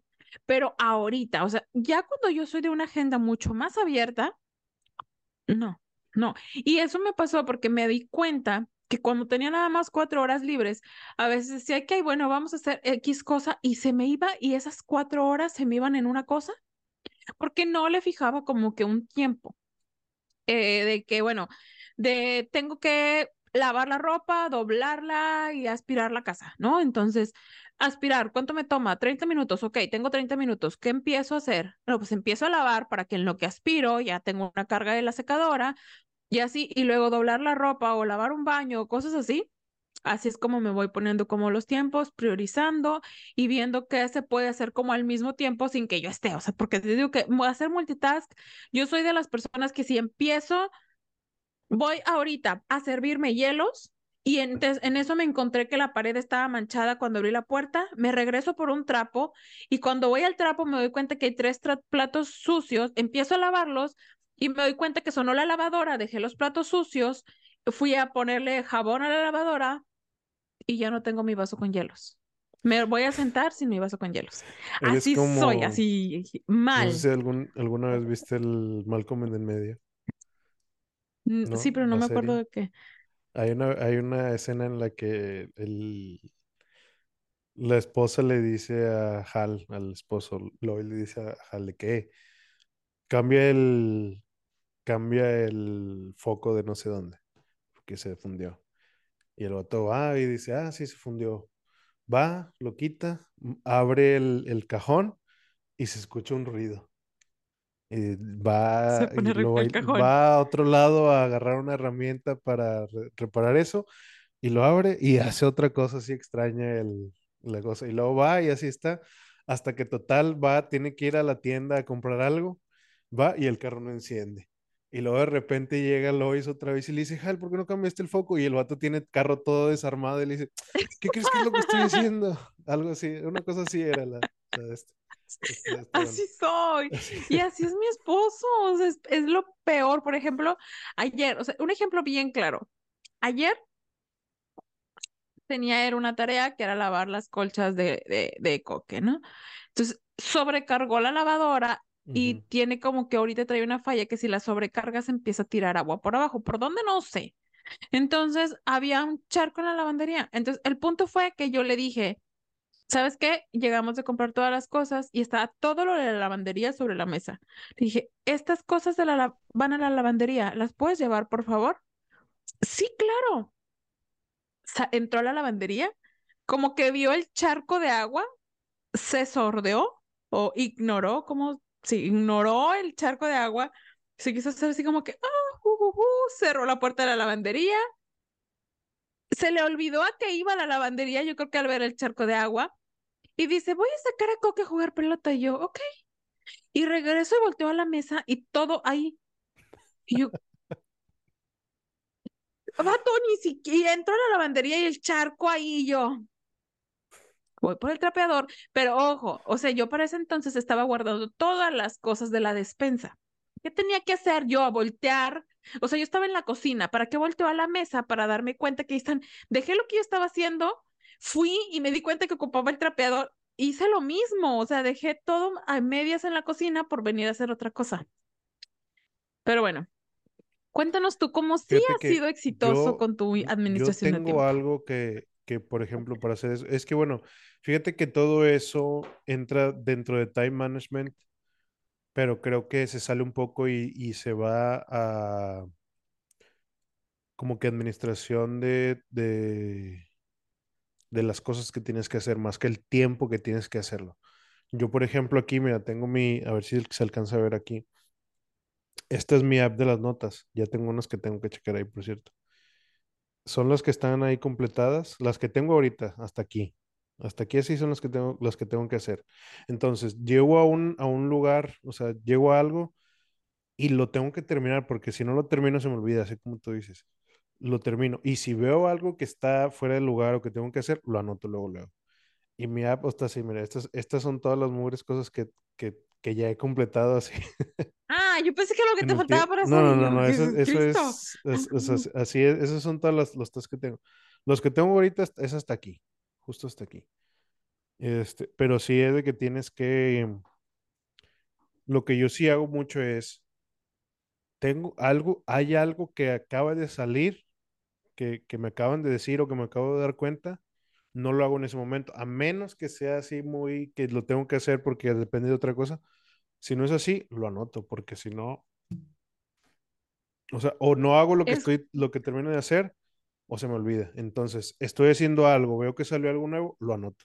Pero ahorita, o sea, ya cuando yo soy de una agenda mucho más abierta, no, no. Y eso me pasó porque me di cuenta que cuando tenía nada más cuatro horas libres, a veces decía que, bueno, vamos a hacer X cosa y se me iba y esas cuatro horas se me iban en una cosa, porque no le fijaba como que un tiempo eh, de que, bueno, de tengo que lavar la ropa, doblarla y aspirar la casa, ¿no? Entonces, aspirar, ¿cuánto me toma? 30 minutos, ok, tengo 30 minutos, ¿qué empiezo a hacer? No, pues empiezo a lavar para que en lo que aspiro ya tengo una carga de la secadora, y así, y luego doblar la ropa o lavar un baño o cosas así. Así es como me voy poniendo como los tiempos, priorizando y viendo qué se puede hacer como al mismo tiempo sin que yo esté. O sea, porque te digo que hacer multitask, yo soy de las personas que si empiezo, voy ahorita a servirme hielos y en, en, eso me encontré que la pared estaba manchada cuando abrí la puerta, me regreso por un trapo y cuando voy al trapo me doy cuenta que hay tres platos sucios, empiezo a lavarlos, y me doy cuenta que sonó la lavadora, dejé los platos sucios, fui a ponerle jabón a la lavadora y ya no tengo mi vaso con hielos. Me voy a sentar sin mi vaso con hielos. así soy, así mal. No sé si algún, alguna vez viste el Malcolm en el medio. Sí, pero no me acuerdo de qué. Hay una, hay una escena en la que el, la esposa le dice a Hal, al esposo, Lloyd le dice a Hal que cambia el, cambia el foco de no sé dónde, porque se fundió. Y el vato va y dice, ah, sí, se fundió. Va, lo quita, abre el, cajón y se escucha un ruido. Y va, va a otro lado a agarrar una herramienta para reparar eso y lo abre y [laughs] hace otra cosa así extraña el, la cosa. Y luego va y así está, hasta que total va, tiene que ir a la tienda a comprar algo, va y el carro no enciende. Y luego de repente llega Lois otra vez y le dice, Hal, ¿por qué no cambiaste el foco? Y el vato tiene el carro todo desarmado y le dice, ¿qué crees que es lo que estoy diciendo? [laughs] Algo así, una cosa así era la... [laughs] así soy. [laughs] Y así es mi esposo. es, lo peor. Por ejemplo, ayer, o sea, un ejemplo bien claro. Ayer tenía era una tarea que era lavar las colchas de, de, de coque, ¿no? Entonces sobrecargó la lavadora y tiene como que ahorita trae una falla que si la sobrecargas empieza a tirar agua por abajo. ¿Por dónde? No sé. Entonces había un charco en la lavandería. Entonces el punto fue que yo le dije, ¿sabes qué? Llegamos a comprar todas las cosas y estaba todo lo de la lavandería sobre la mesa. Le dije, estas cosas de la van a la lavandería, ¿las puedes llevar, por favor? Sí, claro. entró a la lavandería, como que vio el charco de agua, se sordeó o ignoró, como, sí, ignoró el charco de agua, se quiso hacer así como que, ah, cerró la puerta de la lavandería, se le olvidó a que iba a la lavandería, yo creo que al ver el charco de agua, y dice, voy a sacar a Coque a jugar pelota. Y yo, ok. Y regreso y volteo a la mesa y todo ahí. Y yo, vato, ni siquiera entró a la lavandería y el charco ahí y yo. Voy por el trapeador, pero ojo, o sea, yo para ese entonces estaba guardando todas las cosas de la despensa. ¿Qué tenía que hacer yo? A voltear. O sea, yo estaba en la cocina. ¿Para qué volteo a la mesa? Para darme cuenta que están. Dejé lo que yo estaba haciendo, fui y me di cuenta que ocupaba el trapeador. Hice lo mismo. O sea, dejé todo a medias en la cocina por venir a hacer otra cosa. Pero bueno, cuéntanos tú cómo sí has sido exitoso con tu administración yo tengo algo que, que, por ejemplo, para hacer eso, es que bueno, fíjate que todo eso entra dentro de time management pero creo que se sale un poco y, se va a como que administración de, de, las cosas que tienes que hacer, más que el tiempo que tienes que hacerlo. Yo, por ejemplo, aquí, mira, tengo mi, a ver si se alcanza a ver aquí. Esta es mi app de las notas. Ya tengo unas que tengo que checar ahí, por cierto. Son las que están ahí completadas, las que tengo ahorita, hasta aquí. Hasta aquí así son las que tengo, las que tengo que hacer. Entonces, llego a un, a un lugar, o sea, llego a algo y lo tengo que terminar, porque si no lo termino se me olvida, así como tú dices. Lo termino. Y si veo algo que está fuera del lugar o que tengo que hacer, lo anoto luego, luego. Y mi app está así, mira, estas, estas son todas las mugres cosas que, que, que ya he completado así. [laughs] Ah, yo pensé que lo que te faltaba para hacer. No, no, no, no, eso, [laughs] eso es, [laughs] así es, esos son todos los, los que tengo. Los que tengo ahorita es hasta aquí justo hasta aquí. Este, pero sí es de que tienes que, lo que yo sí hago mucho es, tengo algo, hay algo que acaba de salir, que, que me acaban de decir o que me acabo de dar cuenta, no lo hago en ese momento, a menos que sea así muy, que lo tengo que hacer porque depende de otra cosa. Si no es así, lo anoto, porque si no, o sea, o no hago lo que estoy, lo que termino de hacer, o se me olvida. Entonces, estoy haciendo algo, veo que salió algo nuevo, lo anoto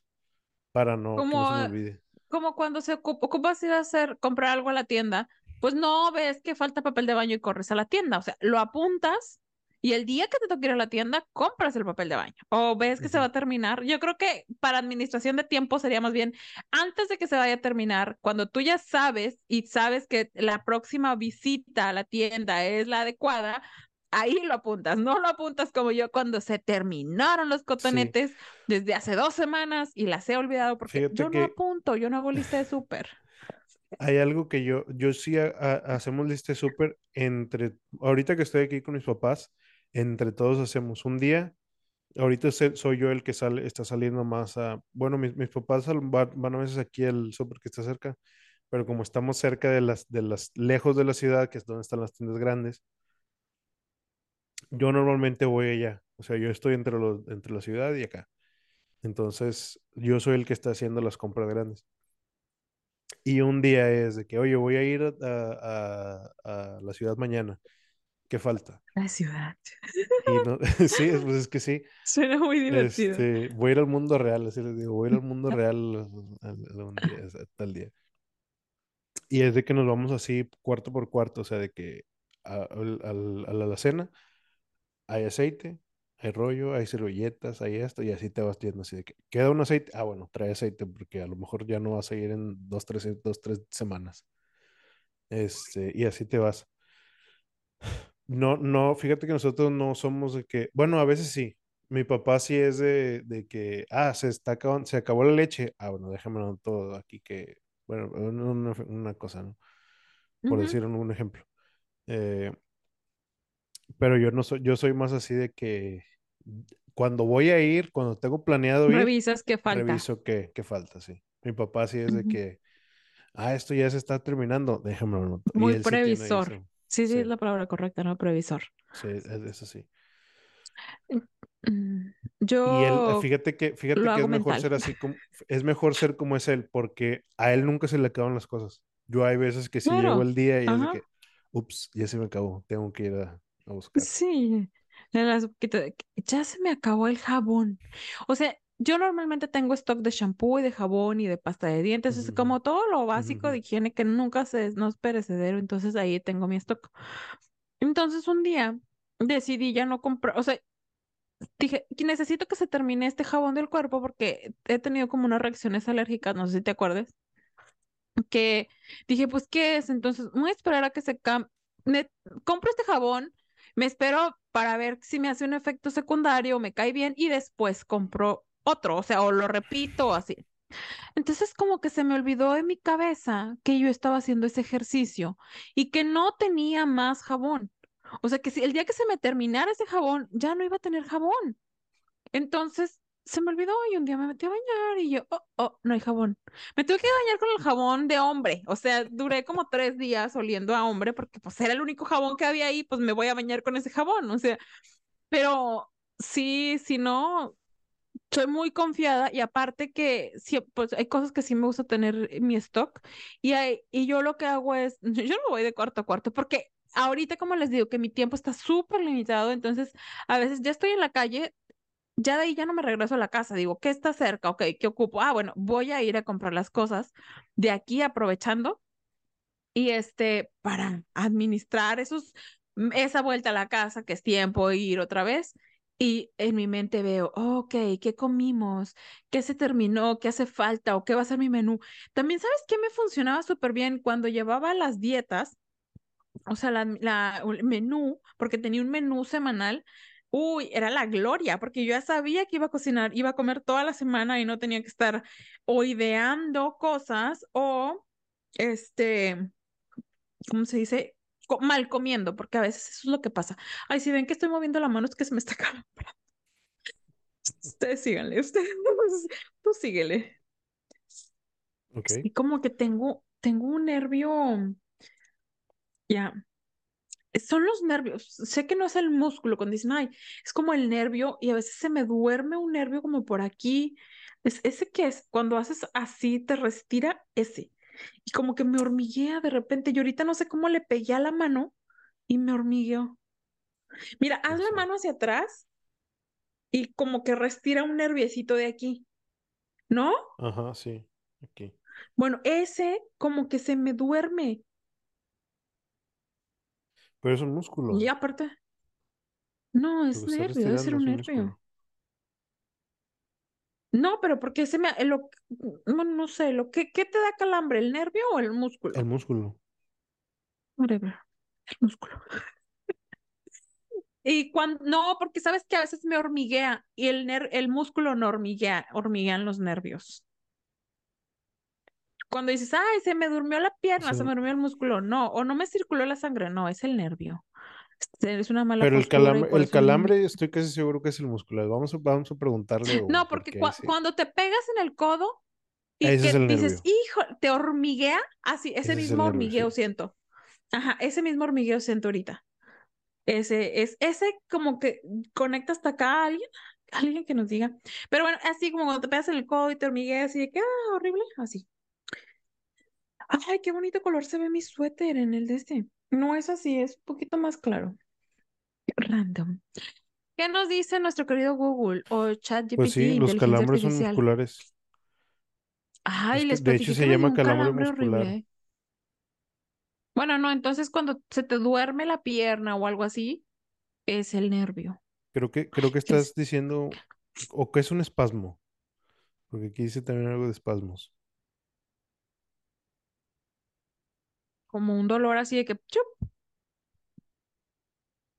para no, que no se me olvide. Como cuando se ocupas ir a hacer, comprar algo a la tienda, pues no ves que falta papel de baño y corres a la tienda. O sea, lo apuntas y el día que te toque ir a la tienda, compras el papel de baño o ves que se va a terminar. Yo creo que para administración de tiempo sería más bien antes de que se vaya a terminar, cuando tú ya sabes y sabes que la próxima visita a la tienda es la adecuada, ahí lo apuntas, no lo apuntas como yo cuando se terminaron los cotonetes desde hace dos semanas y las he olvidado porque yo no apunto, yo no hago lista de súper. Hay algo que yo, yo sí hacemos lista de súper entre, ahorita que estoy aquí con mis papás, entre todos hacemos un día. Ahorita soy yo el que sale, está saliendo más a, bueno, mis, mis papás van, a veces aquí al súper que está cerca, pero como estamos cerca de las, de las, lejos de la ciudad, que es donde están las tiendas grandes, yo normalmente voy allá. O sea, yo estoy entre, los, entre la ciudad y acá. Entonces, yo soy el que está haciendo las compras grandes. Y un día es de que, oye, voy a ir a, a, la ciudad mañana. ¿Qué falta? La ciudad. sí, [laughs] pues es que sí. [laughs] Suena muy divertido. Este, voy a ir al mundo real, así les digo, voy a ir al mundo [laughs] real tal día. Y es de que nos vamos así cuarto por cuarto, o sea, de que a, a, a la cena hay aceite, hay rollo, hay servilletas, hay esto, y así te vas viendo así de que queda un aceite, ah, bueno, trae aceite porque a lo mejor ya no vas a ir en dos, tres, dos, tres semanas. Este, y así te vas. No, no, fíjate que nosotros no somos de que, bueno, a veces sí. Mi papá sí es de, de que, ah, se está acabando, se acabó la leche. Ah, bueno, déjame todo aquí que, bueno, una, una cosa, ¿no? Por decir un, ejemplo. Eh, pero yo no soy, yo soy más así de que cuando voy a ir, cuando tengo planeado ir, revisas qué falta. Reviso qué, qué falta, sí. Mi papá sí es de que, ah, esto ya se está terminando, déjame Muy previsor. Sí, sí, es la palabra correcta, ¿no? Previsor. Sí, eso sí. Mm, Y él, eh, yo fíjate que, fíjate que es mejor ser así como, es mejor ser como es él, porque a él nunca se le acaban las cosas. Yo hay veces que sí llego Claro. el día y es de que, ups, ya se me acabó, tengo que ir a, a buscar. Sí. Ya se me acabó el jabón. O sea, yo normalmente tengo stock de shampoo y de jabón y de pasta de dientes. Es como todo lo básico de higiene que nunca se, no es perecedero. Entonces ahí tengo mi stock. Entonces un día decidí ya no comprar. O sea, dije necesito que se termine este jabón del cuerpo porque he tenido como unas reacciones alérgicas. No sé si te acuerdas. que dije, pues, ¿qué es? Entonces, voy a esperar a que se cambie. Compro este jabón, me espero para ver si me hace un efecto secundario, me cae bien y después compro otro, o sea, o lo repito así. Entonces, como que se me olvidó en mi cabeza que yo estaba haciendo ese ejercicio y que no tenía más jabón. O sea, que si el día que se me terminara ese jabón, ya no iba a tener jabón. Entonces se me olvidó y un día me metí a bañar y yo, oh, oh, no hay jabón. Me tuve que bañar con el jabón de hombre. O sea, duré como tres días oliendo a hombre porque pues era el único jabón que había ahí, pues me voy a bañar con ese jabón. O sea, pero sí, si no, soy muy confiada y aparte que sí, pues hay cosas que sí me gusta tener en mi stock y, hay, y yo lo que hago es, [laughs] yo no voy de cuarto a cuarto porque ahorita como les digo que mi tiempo está súper limitado, entonces a veces ya estoy en la calle ya de ahí ya no me regreso a la casa, digo, ¿qué está cerca? Ok, ¿qué ocupo? Ah, bueno, voy a ir a comprar las cosas de aquí aprovechando y este, para administrar esos, mm, esa vuelta a la casa, que es tiempo ir otra vez. Y en mi mente veo, ok, ¿qué comimos? ¿Qué se terminó? ¿Qué hace falta? ¿O qué va a ser mi menú? También, ¿sabes qué me funcionaba súper bien cuando llevaba las dietas? o sea, la- el menú, porque tenía un menú semanal, uy, era la gloria, porque yo ya sabía que iba a cocinar, iba a comer toda la semana y no tenía que estar o ideando cosas o, este, ¿cómo se dice? Mal comiendo, porque a veces eso es lo que pasa. Ay, si ven que estoy moviendo la mano, es que se me está [laughs] acabando. Ustedes síganle, ustedes, [laughs] tú síguele. Sí, como que tengo, tengo un nervio, ya. son los nervios. Sé que no es el músculo, cuando dicen, ay, es como el nervio y a veces se me duerme un nervio como por aquí. Es ese que es, cuando haces así, te respira ese. Y como que me hormiguea de repente. Y ahorita no sé cómo le pegué a la mano y me hormigueó. Mira, haz la mano hacia atrás y como que respira un nerviecito de aquí, ¿no? Ajá, sí, aquí. Bueno, ese como que se me duerme. Pero es un Y músculo. aparte, no, es nervio, debe ser un nervio. músculo. No, pero porque se me, lo, no, no sé, lo que, ¿qué te da calambre, el nervio o el El músculo? músculo. Whatever, el músculo. Y cuando, no, porque sabes que a veces me hormiguea y el ner, el músculo no hormiguea, hormiguean los nervios. Cuando dices, ay, se me durmió la pierna, se me durmió el músculo, no, o no me circuló la sangre, no, es el nervio. Es una mala Pero el calambre, el calambre estoy casi seguro que es el músculo. Vamos a, vamos a preguntarle [laughs] No, porque sí. cuando te pegas en el codo y Ese que dices, hijo, te hormiguea, así, ese Ese es el mismo nervio, hormigueo sí. siento. Ajá, ese mismo hormigueo siento ahorita. Ese es, ese como que conecta hasta acá a alguien, alguien que nos diga. Pero bueno, así como cuando te pegas en el codo y te hormigueas así de que, ah, horrible, así. Ay, qué bonito color se ve mi suéter en el de este. No es así, es un poquito más claro. Random. ¿Qué nos dice nuestro querido Google o Pues ChatGPT, sí, los calambres son musculares. Ay, Es que les de hecho se llama calambre calambre muscular. horrible. Bueno, no, entonces cuando se te duerme la pierna o algo así, es el nervio. Creo que, creo que Es estás diciendo, o que es un espasmo, porque aquí dice también algo de espasmos. Como un dolor así de que, ¡chup!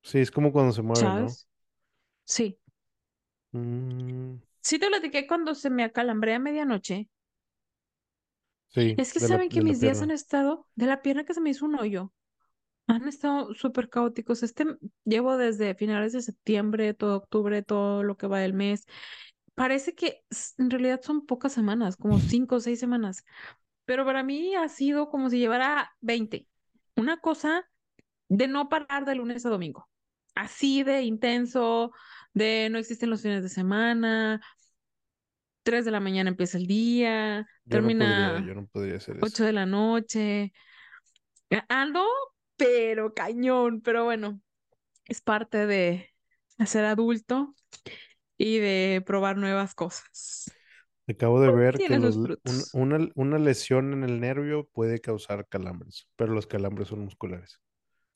Sí, es como cuando se mueve, ¿no? Sí. Mm, Sí te platiqué cuando se me acalambré a medianoche. sí, Es que la, saben que mis días han estado de la pierna que se me hizo un hoyo. Han estado súper caóticos. Este llevo desde finales de septiembre, todo octubre, todo lo que va del mes. Parece que en realidad son pocas semanas, como cinco o seis semanas. Pero para mí ha sido como si llevara 20. Una cosa de no parar de lunes a domingo. Así de intenso, de no existen los fines de semana, 3 de la mañana empieza el día, termina yo no podría hacer 8 de la noche. Ando, pero cañón, pero bueno, es parte de ser adulto y de probar nuevas cosas. Acabo de ver que una, lesión en el nervio puede causar calambres, pero los calambres son musculares.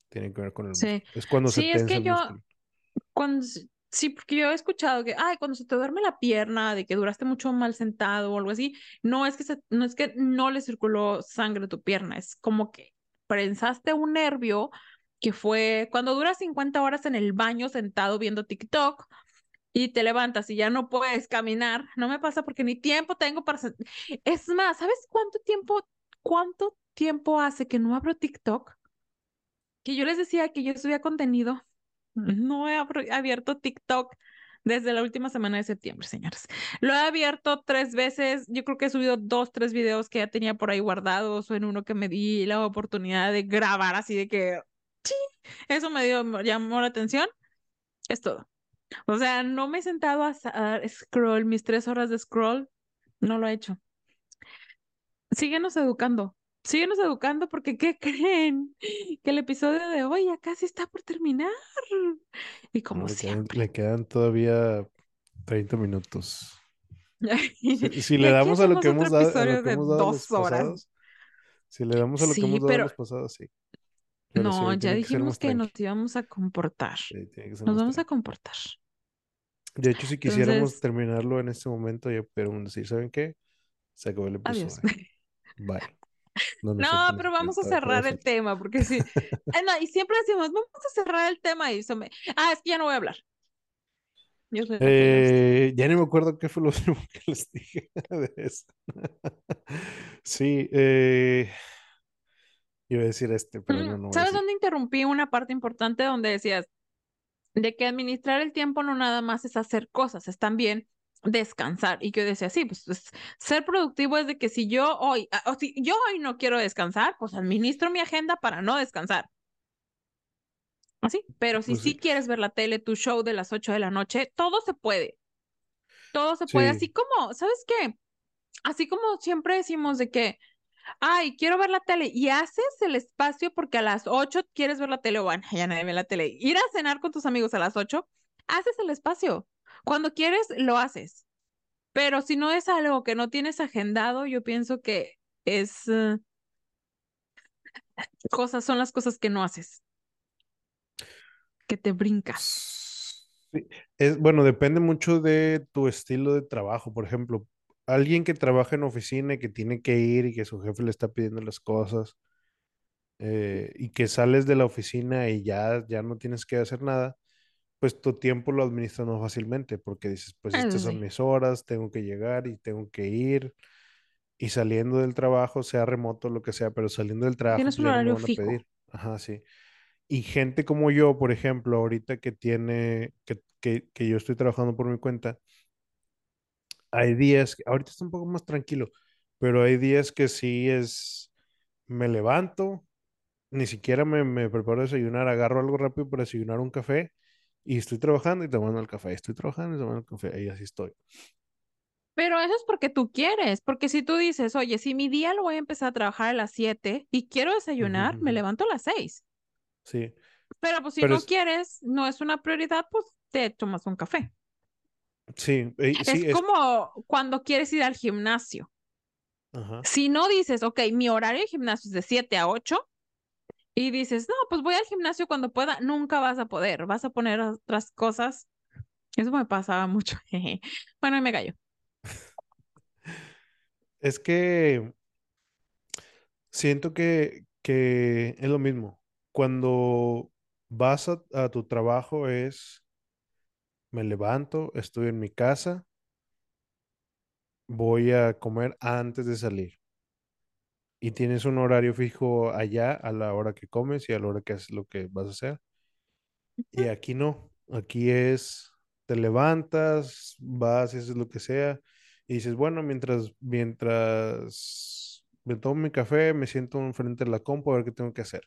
Tienen que ver con el músculo. Es cuando se tensa es que el yo, Cuando, sí, porque yo he escuchado que, ay, cuando se te duerme la pierna, de que duraste mucho mal sentado o algo así, no es que, no, es que no le circuló sangre a tu pierna, es como que prensaste un nervio que fue cuando duras 50 horas en el baño sentado viendo TikTok y te levantas y ya no puedes caminar. No me pasa porque ni tiempo tengo para... Es más, ¿sabes cuánto tiempo, cuánto tiempo hace que no abro TikTok? Que yo les decía que yo subía contenido. No he abierto TikTok desde la última semana de septiembre, señores. Lo he abierto tres veces. Yo creo que he subido dos, tres videos que ya tenía por ahí guardados o en uno que me di la oportunidad de grabar así de que... Sí, eso me dio, llamó la atención. Es todo. O sea, no me he sentado a, scroll mis tres horas de scroll. No lo he hecho. Síguenos educando. Síguenos educando porque ¿qué [laughs] creen? Que el episodio de hoy ya casi está por terminar. Y como le siempre. Quedan, le quedan todavía 30 minutos. [laughs] si, le damos a lo que hemos dado, a lo que hemos dado los pasados, si le damos a lo que hemos dado los pasados, sí. no, ya dijimos que, nos íbamos a comportar. nos vamos a comportar. De hecho, si quisiéramos terminarlo en este momento, ya podríamos decir, ¿saben qué? Se acabó el episodio. [laughs] Bye. No, pero vamos a cerrar el tema, porque sí. [laughs] y siempre decimos, vamos a cerrar el tema y eso me... Ah, es que ya no voy a hablar. Eh, ya ni me acuerdo qué fue lo [laughs] último que les dije de eso. sí, eh... iba a decir este, pero no, no. ¿Sabes dónde interrumpí una parte importante donde decías, de que administrar el tiempo no nada más es hacer cosas, es también descansar. Y que yo decía, sí, pues, pues, ser productivo es de que si yo hoy, ah, o si yo hoy no quiero descansar, pues administro mi agenda para no descansar. Así, pero si pues sí. quieres ver la tele, tu show de las 8 de la noche, todo se puede. Todo se puede, así como, ¿sabes qué? Así como siempre decimos de que ay, quiero ver la tele y haces el espacio porque a las 8 quieres ver la tele o bueno, [laughs] ya nadie ve la tele. Ir a cenar con tus amigos a las 8, haces el espacio. Cuando quieres, lo haces. Pero si no es algo que no tienes agendado, yo pienso que es eh, cosas, son las cosas que no haces. Que te brincas. Sí. Es, bueno, depende mucho de tu estilo de trabajo. Por ejemplo, alguien que trabaja en oficina y que tiene que ir y que su jefe le está pidiendo las cosas eh, y que sales de la oficina y ya, ya no tienes que hacer nada, pues tu tiempo lo administras más fácilmente porque dices, pues estas son mis horas, tengo que llegar y tengo que ir. Y saliendo del trabajo, sea remoto, lo que sea, pero saliendo del trabajo, Tienes un ya horario no a pedir. Ajá, sí. Y gente como yo, por ejemplo, ahorita que tiene, que, que, que yo estoy trabajando por mi cuenta, hay días, ahorita está un poco más tranquilo, pero hay días que sí es, me levanto, ni siquiera me, me preparo a desayunar, agarro algo rápido para desayunar un café y estoy trabajando y tomando el café, estoy trabajando y tomando el café, y así estoy. Pero eso es porque tú quieres, porque si tú dices, oye, si mi día lo voy a empezar a trabajar a las 7 y quiero desayunar, me levanto a las 6. Sí. Pero pues si no quieres, no es una prioridad, pues te tomas un café. Sí, es, como cuando quieres ir al gimnasio. Si no dices, ok, mi horario de gimnasio es de 7 a 8 y dices, no, pues voy al gimnasio cuando pueda, nunca vas a poder, vas a poner otras cosas. Eso me pasaba mucho. [laughs] bueno, y me callo. Es que siento que, que es lo mismo. Cuando vas a tu trabajo es me levanto, estoy en mi casa, voy a comer antes de salir. Y tienes un horario fijo allá a la hora que comes y a la hora que haces lo que vas a hacer. Y aquí no, aquí es, te levantas, vas, haces lo que sea, y dices, bueno, mientras, mientras me tomo mi café, me siento enfrente de la compu a ver qué tengo que hacer.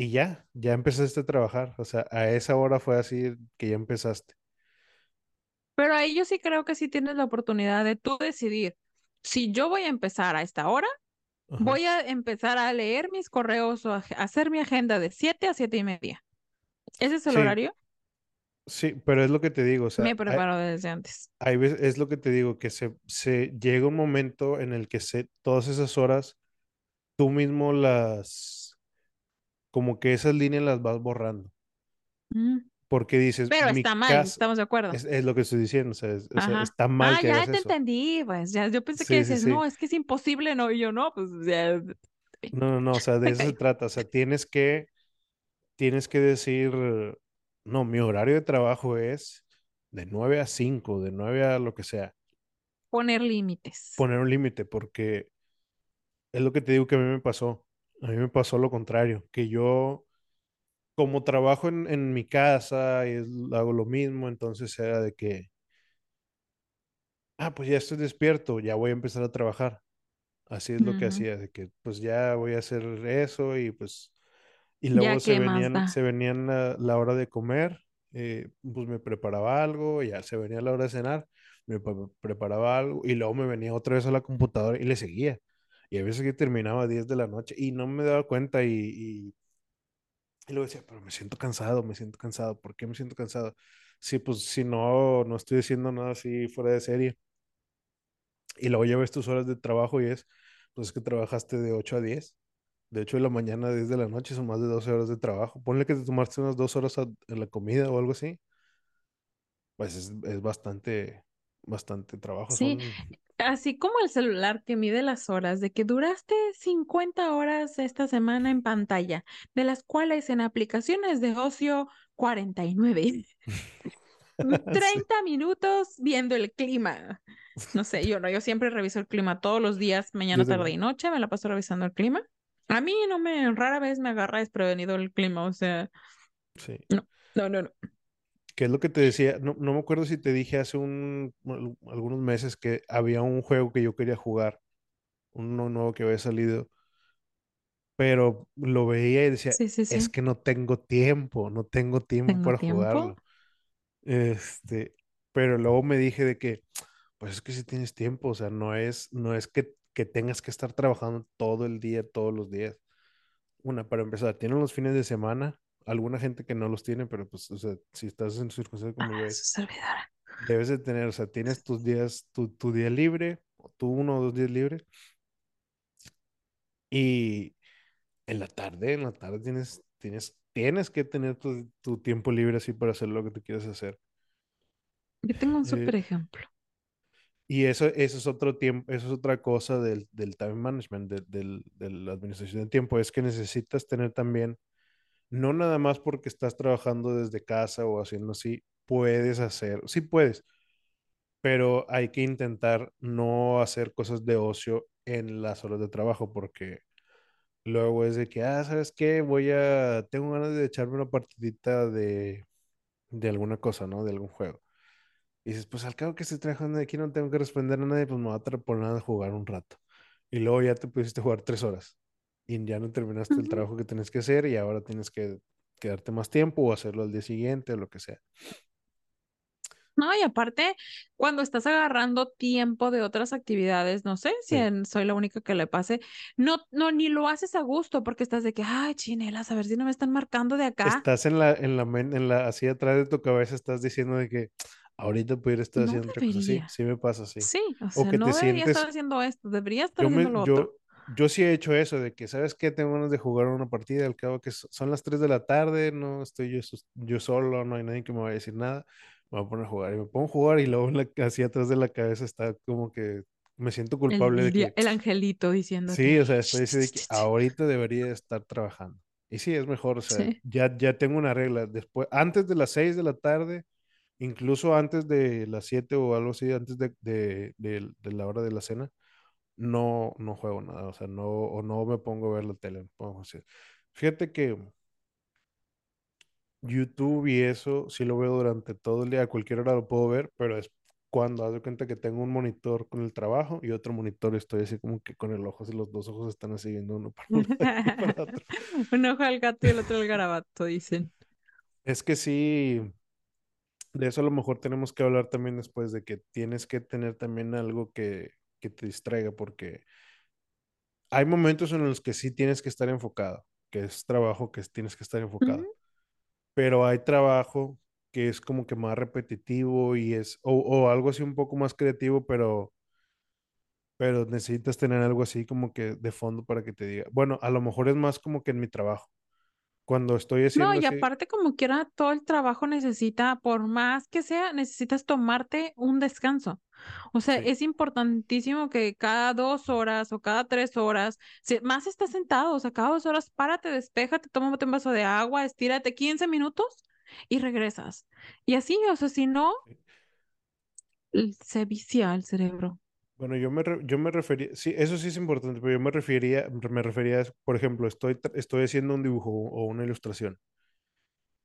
Y ya, ya empezaste a trabajar. O sea, a esa hora fue así que ya empezaste. Pero ahí yo sí creo que sí tienes la oportunidad de tú decidir. Si yo voy a empezar a esta hora, voy a empezar a leer mis correos o a hacer mi agenda de 7 a 7 y media. ¿Ese es el horario? Sí, pero es lo que te digo, o sea, me preparo desde antes. Hay veces, es lo que te digo, que se, se llega un momento en el que se, todas esas horas, tú mismo las, como que esas líneas las vas borrando. Mm. Porque dices, pero está mal, estamos de acuerdo. Es, lo que estoy diciendo, o sea, está mal. Ah, ya te entendí, pues, ya, yo pensé que dices, no, es que es imposible, no, y yo no, pues, ya. No, no, no, o sea, de eso se [laughs] trata, o sea, tienes que, tienes que decir, no, mi horario de trabajo es de 9 a 5, de 9 a lo que sea. Poner límites. Poner un límite, porque es lo que te digo que a mí me pasó. A mí me pasó lo contrario, que yo, como trabajo en, mi casa y hago lo mismo, entonces era de que, ah, pues ya estoy despierto, ya voy a empezar a trabajar. Así es lo que hacía, de que pues ya voy a hacer eso y pues y luego se venían, se venían la, hora de comer, eh, pues me preparaba algo, ya se venía la hora de cenar, me preparaba algo y luego me venía otra vez a la computadora y le seguía. Y a veces que terminaba a 10 de la noche y no me daba cuenta y, y, y luego decía, pero me siento cansado, me siento cansado, ¿por qué me siento cansado? Sí, pues si no, no estoy haciendo nada así fuera de serie. Y luego ya ves tus horas de trabajo y es, pues es que trabajaste de 8 a 10 de hecho, de la mañana, desde la noche, son más de 12 horas de trabajo. Ponle que te tomaste unas dos horas en la comida o algo así. Pues es, bastante, bastante trabajo. Sí, así como el celular que mide las horas, de que duraste 50 horas esta semana en pantalla, de las cuales en aplicaciones de ocio 49. 30 [laughs] [laughs] minutos viendo el clima. No sé, yo no, yo siempre reviso el clima todos los días, mañana, tarde y noche, me la paso revisando el clima. A mí no me, rara vez me agarra desprevenido el clima, o sea. Sí. No, no, no, no. ¿Qué es lo que te decía? No, no me acuerdo si te dije hace un, algunos meses que había un juego que yo quería jugar, uno nuevo que había salido, pero lo veía y decía, es que no tengo tiempo, no tengo tiempo para jugarlo. Este, pero luego me dije de que, pues es que si tienes tiempo, o sea, no es, no es que que tengas que estar trabajando todo el día, todos los días. Una, para empezar, tienen los fines de semana, alguna gente que no los tiene, pero pues, o sea, si estás en circunstancias como yo, ah, debes de tener, o sea, tienes tus días, tu, tu día libre, o tú uno o dos días libres, y en la tarde, en la tarde tienes, tienes, tienes que tener tu, tu tiempo libre así para hacer lo que tú quieres hacer. Yo tengo un súper ejemplo. Y eso, eso es otro tiempo, eso es otra cosa del, del time management, de, la administración del tiempo, es que necesitas tener también, no nada más porque estás trabajando desde casa o haciendo así, puedes hacer, sí puedes, pero hay que intentar no hacer cosas de ocio en las horas de trabajo porque luego es de que, ah, ¿sabes qué? Voy a, tengo ganas de echarme una partidita de, de alguna cosa, ¿no? De algún juego y dices, pues al cabo que estoy trabajando aquí no tengo que responder a nadie, pues me voy a poner a jugar un rato. Y luego ya te pusiste a jugar tres horas y ya no terminaste el trabajo que tienes que hacer y ahora tienes que quedarte más tiempo o hacerlo al día siguiente o lo que sea. No, y aparte, cuando estás agarrando tiempo de otras actividades, no sé si soy la única que le pase, no, no, ni lo haces a gusto porque estás de que, ay, chinelas, a ver si no me están marcando de acá. Estás en la, en la, en la, así atrás de tu cabeza, estás diciendo de que, Ahorita pudiera estar haciendo otra cosa. Sí, sí me pasa así. Sí, o sea, no debería estar haciendo esto, debería estar haciendo lo yo, otro. Yo sí he hecho eso, de que, ¿sabes qué? Tengo ganas de jugar una partida, al cabo que son las 3 de la tarde, no estoy yo, yo solo, no hay nadie que me vaya a decir nada, me voy a poner a jugar. Y me pongo a jugar y luego así atrás de la cabeza está como que me siento culpable el, de que... El angelito diciendo. Sí, o sea, estoy diciendo que ahorita debería estar trabajando. Y sí, es mejor, o sea, ya, ya tengo una regla. Después, antes de las 6 de la tarde incluso antes de las 7 o algo así, antes de, la hora de la cena, no, no juego nada, o sea, no, o no me pongo a ver la tele. Fíjate que YouTube y eso sí lo veo durante todo el día, a cualquier hora lo puedo ver, pero es cuando haz de cuenta que tengo un monitor con el trabajo y otro monitor estoy así como que con el ojo, así los dos ojos están así viendo uno para, [laughs] otro. un ojo al gato y el otro al garabato, dicen. Es que sí, De eso a lo mejor tenemos que hablar también después de que tienes que tener también algo que, que te distraiga, porque hay momentos en los que sí tienes que estar enfocado, que es trabajo que tienes que estar enfocado, pero hay trabajo que es como que más repetitivo y es, o, o algo así un poco más creativo, pero pero necesitas tener algo así como que de fondo para que te diga. Bueno, a lo mejor es más como que en mi trabajo. Cuando estoy No, haciendo y así, aparte como quiera, todo el trabajo necesita, por más que sea, necesitas tomarte un descanso. O sea, sí, es importantísimo que cada dos horas o cada tres horas, si más estás sentado, o sea, cada dos horas, párate, despéjate, tómate un vaso de agua, estírate 15 minutos y regresas. Y así, o sea, si no, se vicia el cerebro. Bueno, yo me, re- yo me refería, sí, eso sí es importante, pero yo me refería, me refería, a- por ejemplo, estoy, estoy haciendo un dibujo o una ilustración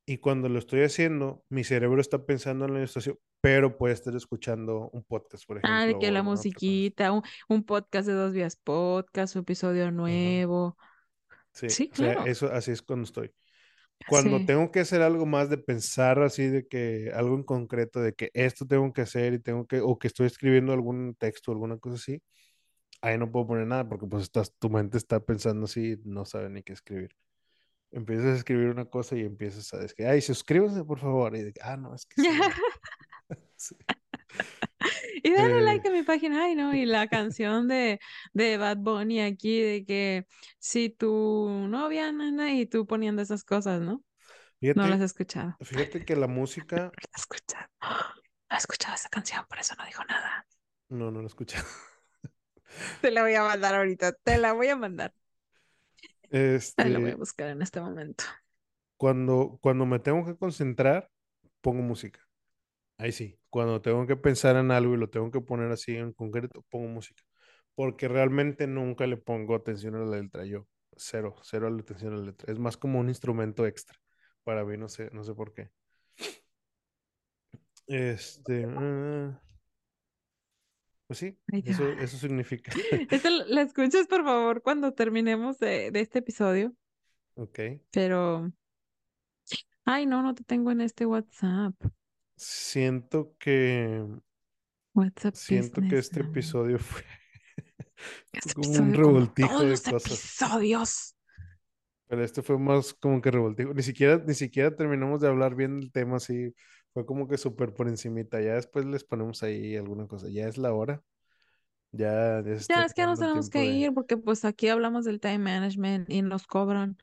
y cuando lo estoy haciendo, mi cerebro está pensando en la ilustración, pero puede estar escuchando un podcast, por Ah, de ejemplo, que la musiquita, un, un podcast de dos vías podcast, un episodio nuevo. Sí, Sí, o sea, claro. eso así es cuando estoy. Cuando Sí. tengo que hacer algo más de pensar así de que algo en concreto, de que esto tengo que hacer y tengo que, o que estoy escribiendo algún texto, alguna cosa así, ahí no puedo poner nada porque pues estás, tu mente está pensando así, no sabe ni qué escribir. Empiezas a escribir una cosa y empiezas a decir, ay, suscríbase por favor. Y de, ah, no, es que me... Sí. [laughs] [laughs] Y dale Eh, like a mi página, ay no, y la canción de, de Bad Bunny aquí, de que si tu novia, nana, y tú poniendo esas cosas, ¿no? No las he escuchado. fíjate que la música, [gasps] No las he escuchado. [gasps] No he escuchado esa canción, por eso no dijo nada. no, no la escuché. [laughs] Te la voy a mandar ahorita, te la voy a mandar. Ay, la voy a Este, buscar en este momento. cuando, cuando me tengo que concentrar, pongo música. Ahí sí, cuando tengo que pensar en algo y lo tengo que poner así en concreto, pongo música. Porque realmente nunca le pongo atención a la letra yo. Cero, cero a la atención a la letra. Es más como un instrumento extra. Para mí, no sé, no sé por qué. Este, ah, pues sí, eso, eso significa. [laughs] La [laughs] la escuchas, por favor, cuando terminemos de, de este episodio. Ok. Pero, ay, no, no te tengo en este WhatsApp. Siento que, siento que este episodio [laughs] fue, Este como un episodio, revoltijo de los cosas. episodios. Pero este fue más como que revoltijo. Ni siquiera, ni siquiera terminamos de hablar bien del tema así. Fue como que súper por encimita. Ya después les ponemos ahí alguna cosa. Ya es la hora. Ya, ya es que nos tenemos que de... ir porque pues aquí hablamos del time management y nos cobran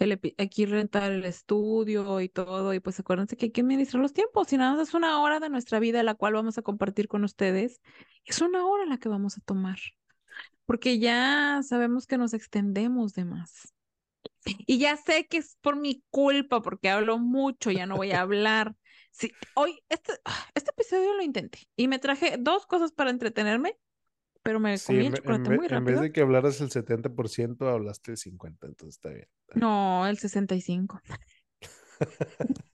el aquí rentar el estudio y todo y pues acuérdense que hay que administrar los tiempos y nada más es una hora de nuestra vida la cual vamos a compartir con ustedes. Es una hora la que vamos a tomar porque ya sabemos que nos extendemos de más. Y ya sé que es por mi culpa porque hablo mucho, ya no voy a [laughs] hablar. Sí, hoy este, ah, este episodio lo intenté y me traje dos cosas para entretenerme, pero me Sí, comí en, el en chocolate ve- muy en vez rápido. de que hablaras el 70% hablaste el 50%. Entonces está bien. está bien. No, el 65. [laughs]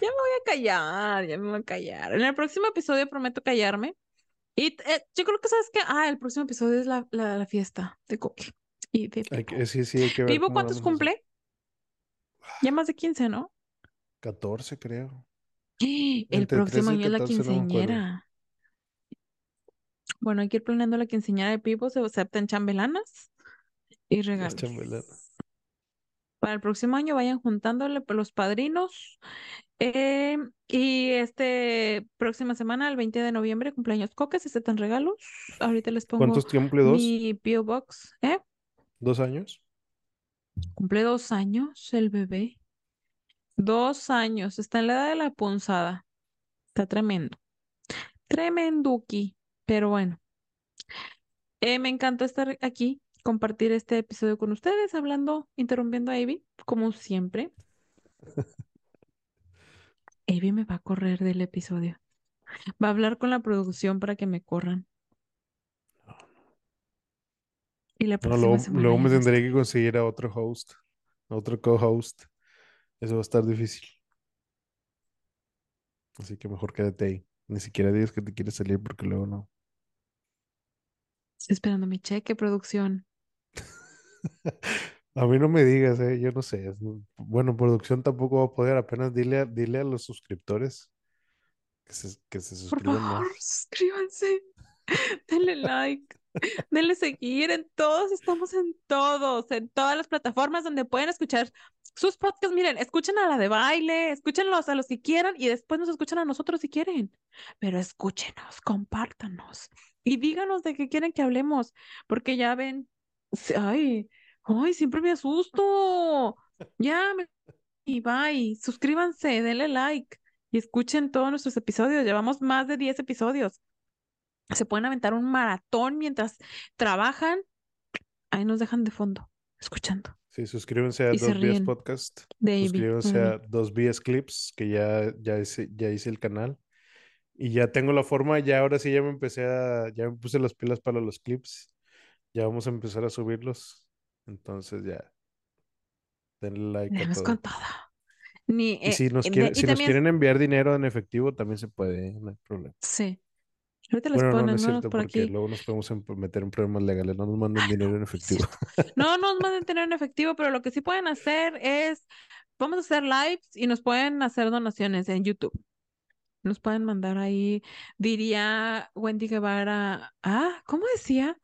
Ya me voy a callar, ya me voy a callar. En el próximo episodio prometo callarme. Y eh, yo creo que sabes que, ah, el próximo episodio es la, la, la fiesta de Cookie y de Pipo. sí, sí, hay que ver ¿Pipo cómo cuántos cumple? Ya más de 15, ¿no? 14 creo. [gasps] El Entre próximo 13 y año es la 14 no. Bueno, hay que ir planeando la quinceañera de Pipo, se aceptan chambelanas y regalos. Para el próximo año vayan juntándole los padrinos. Eh, y este próxima semana, el 20 de noviembre, cumpleaños Coques, aceptan regalos. Ahorita les pongo ¿Cuántos cumple? ¿Dos? mi P.O. Box. ¿Eh? ¿Dos años? Cumple dos años el bebé. Dos años. Está en la edad de la punzada. Está tremendo. Tremenduki. Pero bueno. Eh, me encantó estar aquí, compartir este episodio con ustedes, hablando, interrumpiendo a Avi, como siempre. Avi me va a correr del episodio. Va a hablar con la producción para que me corran. Y la No, luego, luego me estoy. que conseguir a otro host, a otro co-host. Eso va a estar difícil. Así que mejor quédate ahí. Ni siquiera digas que te quieres salir porque luego no. Estoy esperando mi cheque, producción. [laughs] A mí no me digas, eh, yo no sé. Bueno, producción tampoco va a poder. Apenas dile a, dile a los suscriptores que se, que se suscriban Por favor, más. suscríbanse. [laughs] Denle like. Denle seguir en todos, estamos en todos, en todas las plataformas donde pueden escuchar sus podcasts. Miren, escuchen a la de baile, escúchenlos a los que quieran y después nos escuchan a nosotros si quieren. Pero escúchenos, compártanos y díganos de qué quieren que hablemos, porque ya ven, ay, ay, siempre me asusto. Ya, y bye, suscríbanse, denle like y escuchen todos nuestros episodios. Llevamos más de 10 episodios se pueden aventar un maratón mientras trabajan, ahí nos dejan de fondo, escuchando. Sí, suscríbanse a Dos Vías Podcast. suscríbanse a Dos Vías Clips, que ya, ya, hice, ya hice el canal. Y ya tengo la forma, ya ahora sí ya me empecé a, ya me puse las pilas para los clips. Ya vamos a empezar a subirlos. Entonces ya. Denle like. a todo. Ni, y si nos, quieren, si nos quieren enviar dinero en efectivo, también se puede, no hay problema. Sí. Ahorita les bueno, ponen, no, no es cierto, porque luego nos podemos meter en problemas legales. No nos manden dinero en efectivo. no nos manden dinero en efectivo, pero lo que sí pueden hacer es, vamos a hacer lives y nos pueden hacer donaciones en YouTube. Nos pueden mandar ahí, diría Wendy Guevara, ah, ¿cómo decía?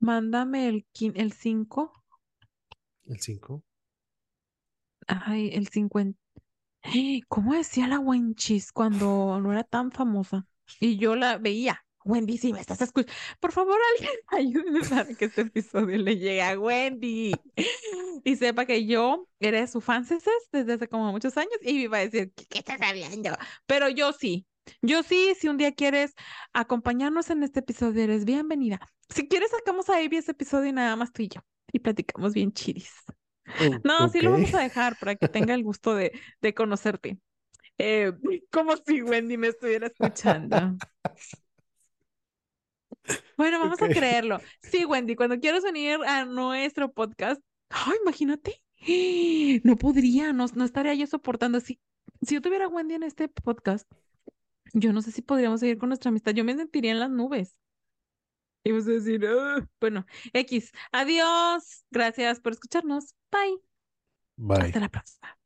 Mándame el 5. ¿El 5? Ay, el 50. ¿Cómo decía la Wenchis cuando no era tan famosa? Y yo la veía. Wendy, si me estás escuchando, por favor, [laughs] alguien ayúdeme para que este episodio le llegue a Wendy y sepa que yo era su fan desde hace como muchos años y me iba a decir, ¿qué, estás hablando? Pero yo sí, yo sí, si un día quieres acompañarnos en este episodio, eres bienvenida. Si quieres, sacamos a Ivy ese episodio y nada más tú y yo y platicamos bien chiris. no, sí lo vamos a dejar para que tenga el gusto de, de conocerte. Eh, [laughs] como si Wendy me estuviera escuchando. [laughs] Bueno, vamos a [laughs] creerlo. Sí, Wendy, cuando quieras venir a nuestro podcast, ay, imagínate, [gasps] no podría, no, no estaría yo soportando. Si, si yo tuviera a Wendy en este podcast, yo no sé si podríamos seguir con nuestra amistad. Yo me sentiría en las nubes. Y vamos a decir, bueno, X, adiós, gracias por escucharnos. Bye. Bye. Hasta la próxima.